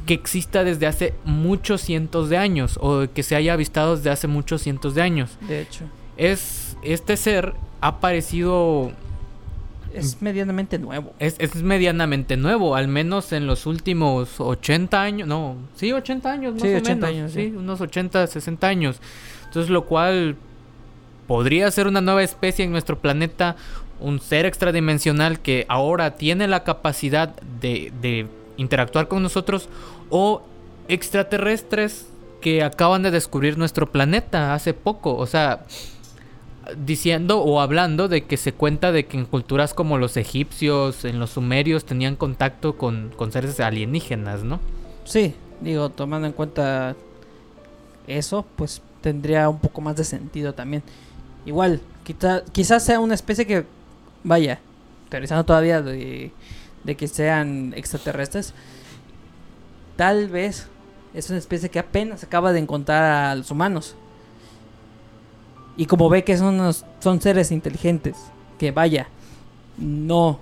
Speaker 1: que exista desde hace muchos cientos de años o que se haya avistado desde hace muchos cientos de años.
Speaker 2: De hecho,
Speaker 1: Es este ser ha aparecido
Speaker 2: es medianamente nuevo.
Speaker 1: es, es medianamente nuevo, al menos en los últimos 80 años, no, sí, 80 años, más
Speaker 2: Sí,
Speaker 1: o
Speaker 2: 80
Speaker 1: menos,
Speaker 2: años,
Speaker 1: sí,
Speaker 2: sí.
Speaker 1: unos 80, 60 años. Entonces, lo cual podría ser una nueva especie en nuestro planeta, un ser extradimensional que ahora tiene la capacidad de, de interactuar con nosotros o extraterrestres que acaban de descubrir nuestro planeta hace poco, o sea, diciendo o hablando de que se cuenta de que en culturas como los egipcios, en los sumerios, tenían contacto con, con seres alienígenas, ¿no?
Speaker 2: Sí, digo, tomando en cuenta eso, pues tendría un poco más de sentido también. Igual, quizá- quizás sea una especie que, vaya, teorizando todavía de, de que sean extraterrestres, tal vez es una especie que apenas acaba de encontrar a los humanos. Y como ve que son, unos- son seres inteligentes, que vaya, no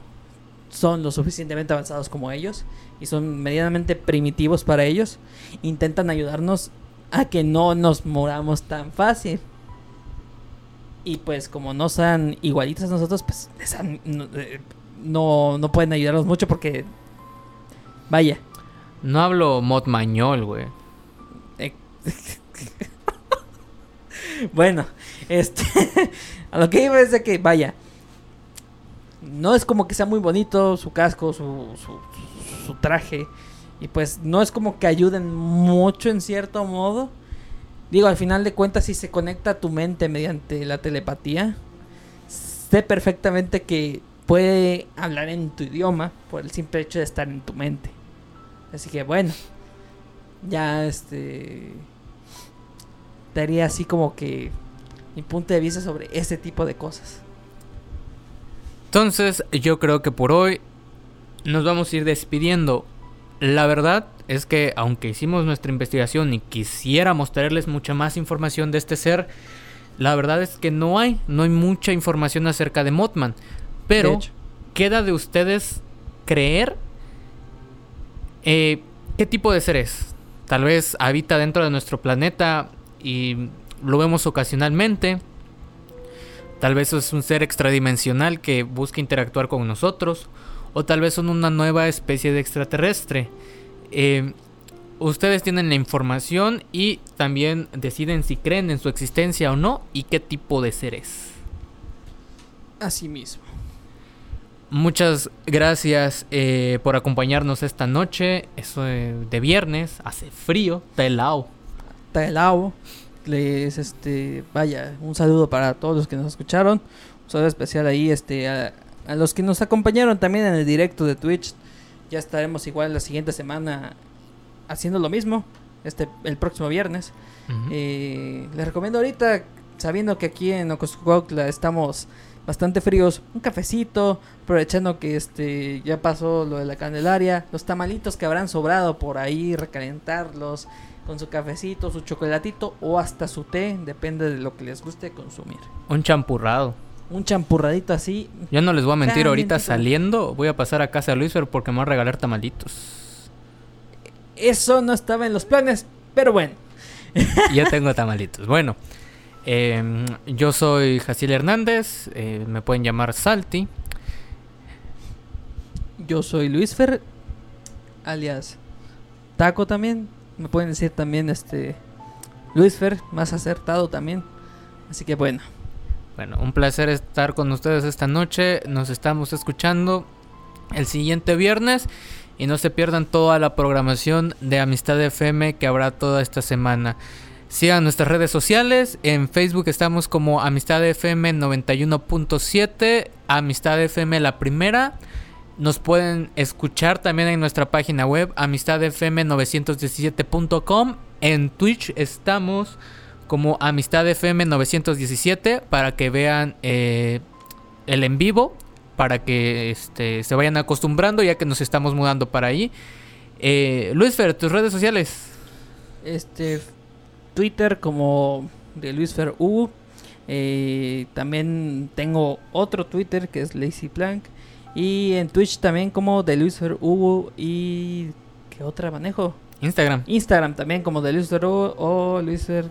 Speaker 2: son lo suficientemente avanzados como ellos y son medianamente primitivos para ellos, intentan ayudarnos a que no nos moramos tan fácil. Y pues como no sean igualitos a nosotros, pues no, eh, no, no pueden ayudarnos mucho porque, vaya,
Speaker 1: No hablo modmañol, güey. <laughs> <laughs>
Speaker 2: Bueno, este, <laughs> a lo que iba es de que, vaya, no es como que sea muy bonito su casco, su, su, su traje, y pues no es como que ayuden mucho en cierto modo. Digo, al final de cuentas, si se conecta a tu mente mediante la telepatía, sé perfectamente que puede hablar en tu idioma por el simple hecho de estar en tu mente. Así que bueno, ya este daría así como que mi punto de vista sobre ese tipo de cosas.
Speaker 1: Entonces, yo creo que por hoy nos vamos a ir despidiendo. La verdad es que aunque hicimos nuestra investigación y quisiéramos traerles mucha más información de este ser, la verdad es que no hay, no hay mucha información acerca de Mothman. Pero queda de ustedes creer eh, qué tipo de ser es. Tal vez habita dentro de nuestro planeta y lo vemos ocasionalmente. Tal vez es un ser extradimensional que busca interactuar con nosotros o tal vez son una nueva especie de extraterrestre. Eh, ustedes tienen la información y también deciden si creen en su existencia o no y qué tipo de ser es.
Speaker 2: Así mismo.
Speaker 1: Muchas gracias eh, por acompañarnos esta noche. Eso de viernes, hace frío, está helado.
Speaker 2: Está helado. Les, este, vaya, un saludo para todos los que nos escucharon. Un saludo especial ahí, este, a, a los que nos acompañaron también en el directo de Twitch. Ya estaremos igual la siguiente semana haciendo lo mismo. Este, el próximo viernes. Eh, les recomiendo ahorita, sabiendo que aquí en Ocoscuautla estamos bastante fríos, un cafecito, aprovechando que este ya pasó lo de la Candelaria, los tamalitos que habrán sobrado por ahí, recalentarlos con su cafecito, su chocolatito o hasta su té, depende de lo que les guste consumir.
Speaker 1: Un champurrado
Speaker 2: un champurradito así.
Speaker 1: Yo no les voy a mentir, ahorita saliendo voy a pasar a casa de Luis porque me va a regalar tamalitos.
Speaker 2: Eso no estaba en los planes, pero bueno. <laughs>
Speaker 1: ya tengo <laughs> tamalitos. Bueno, em, yo soy Jaciel Hernández, eh, me pueden llamar Salti.
Speaker 2: Yo soy Luis Fer, alias Taco también. Me pueden decir también este Luis Fer, más acertado también. Así que bueno.
Speaker 1: Bueno, un placer estar con ustedes esta noche. Nos estamos escuchando el siguiente viernes. Y no se pierdan toda la programación de Amistad FM que habrá toda esta semana. Sigan nuestras redes sociales. En Facebook estamos como Amistad FM 91.7. Amistad FM la primera. Nos pueden escuchar también en nuestra página web amistadfm917.com. En Twitch estamos como Amistad FM 917 para que vean eh, el en vivo, para que este, se vayan acostumbrando ya que nos estamos mudando para ahí. Eh, Luis Fer, tus redes sociales.
Speaker 2: Este Twitter como de Luis Fer U. Eh, también tengo otro Twitter que es Lazy Plank. Y en Twitch también como Fer U. ¿Y qué otra manejo?
Speaker 1: Instagram.
Speaker 2: Instagram también como de Luiser o Luiser-c.e.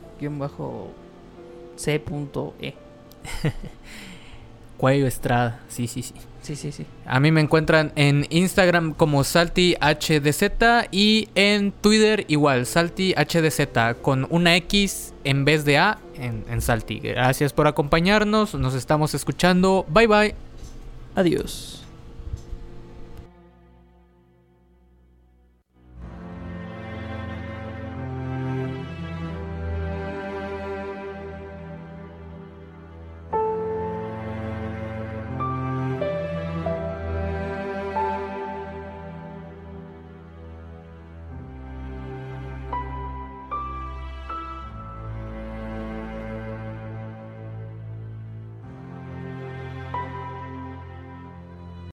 Speaker 2: <laughs>
Speaker 1: Cuello Estrada, sí, sí, sí.
Speaker 2: Sí, sí, sí.
Speaker 1: A mí me encuentran en Instagram como SaltiHDZ y en Twitter igual, SaltiHDZ con una X en vez de A en, en Salti. Gracias por acompañarnos, nos estamos escuchando. Bye bye.
Speaker 2: Adiós.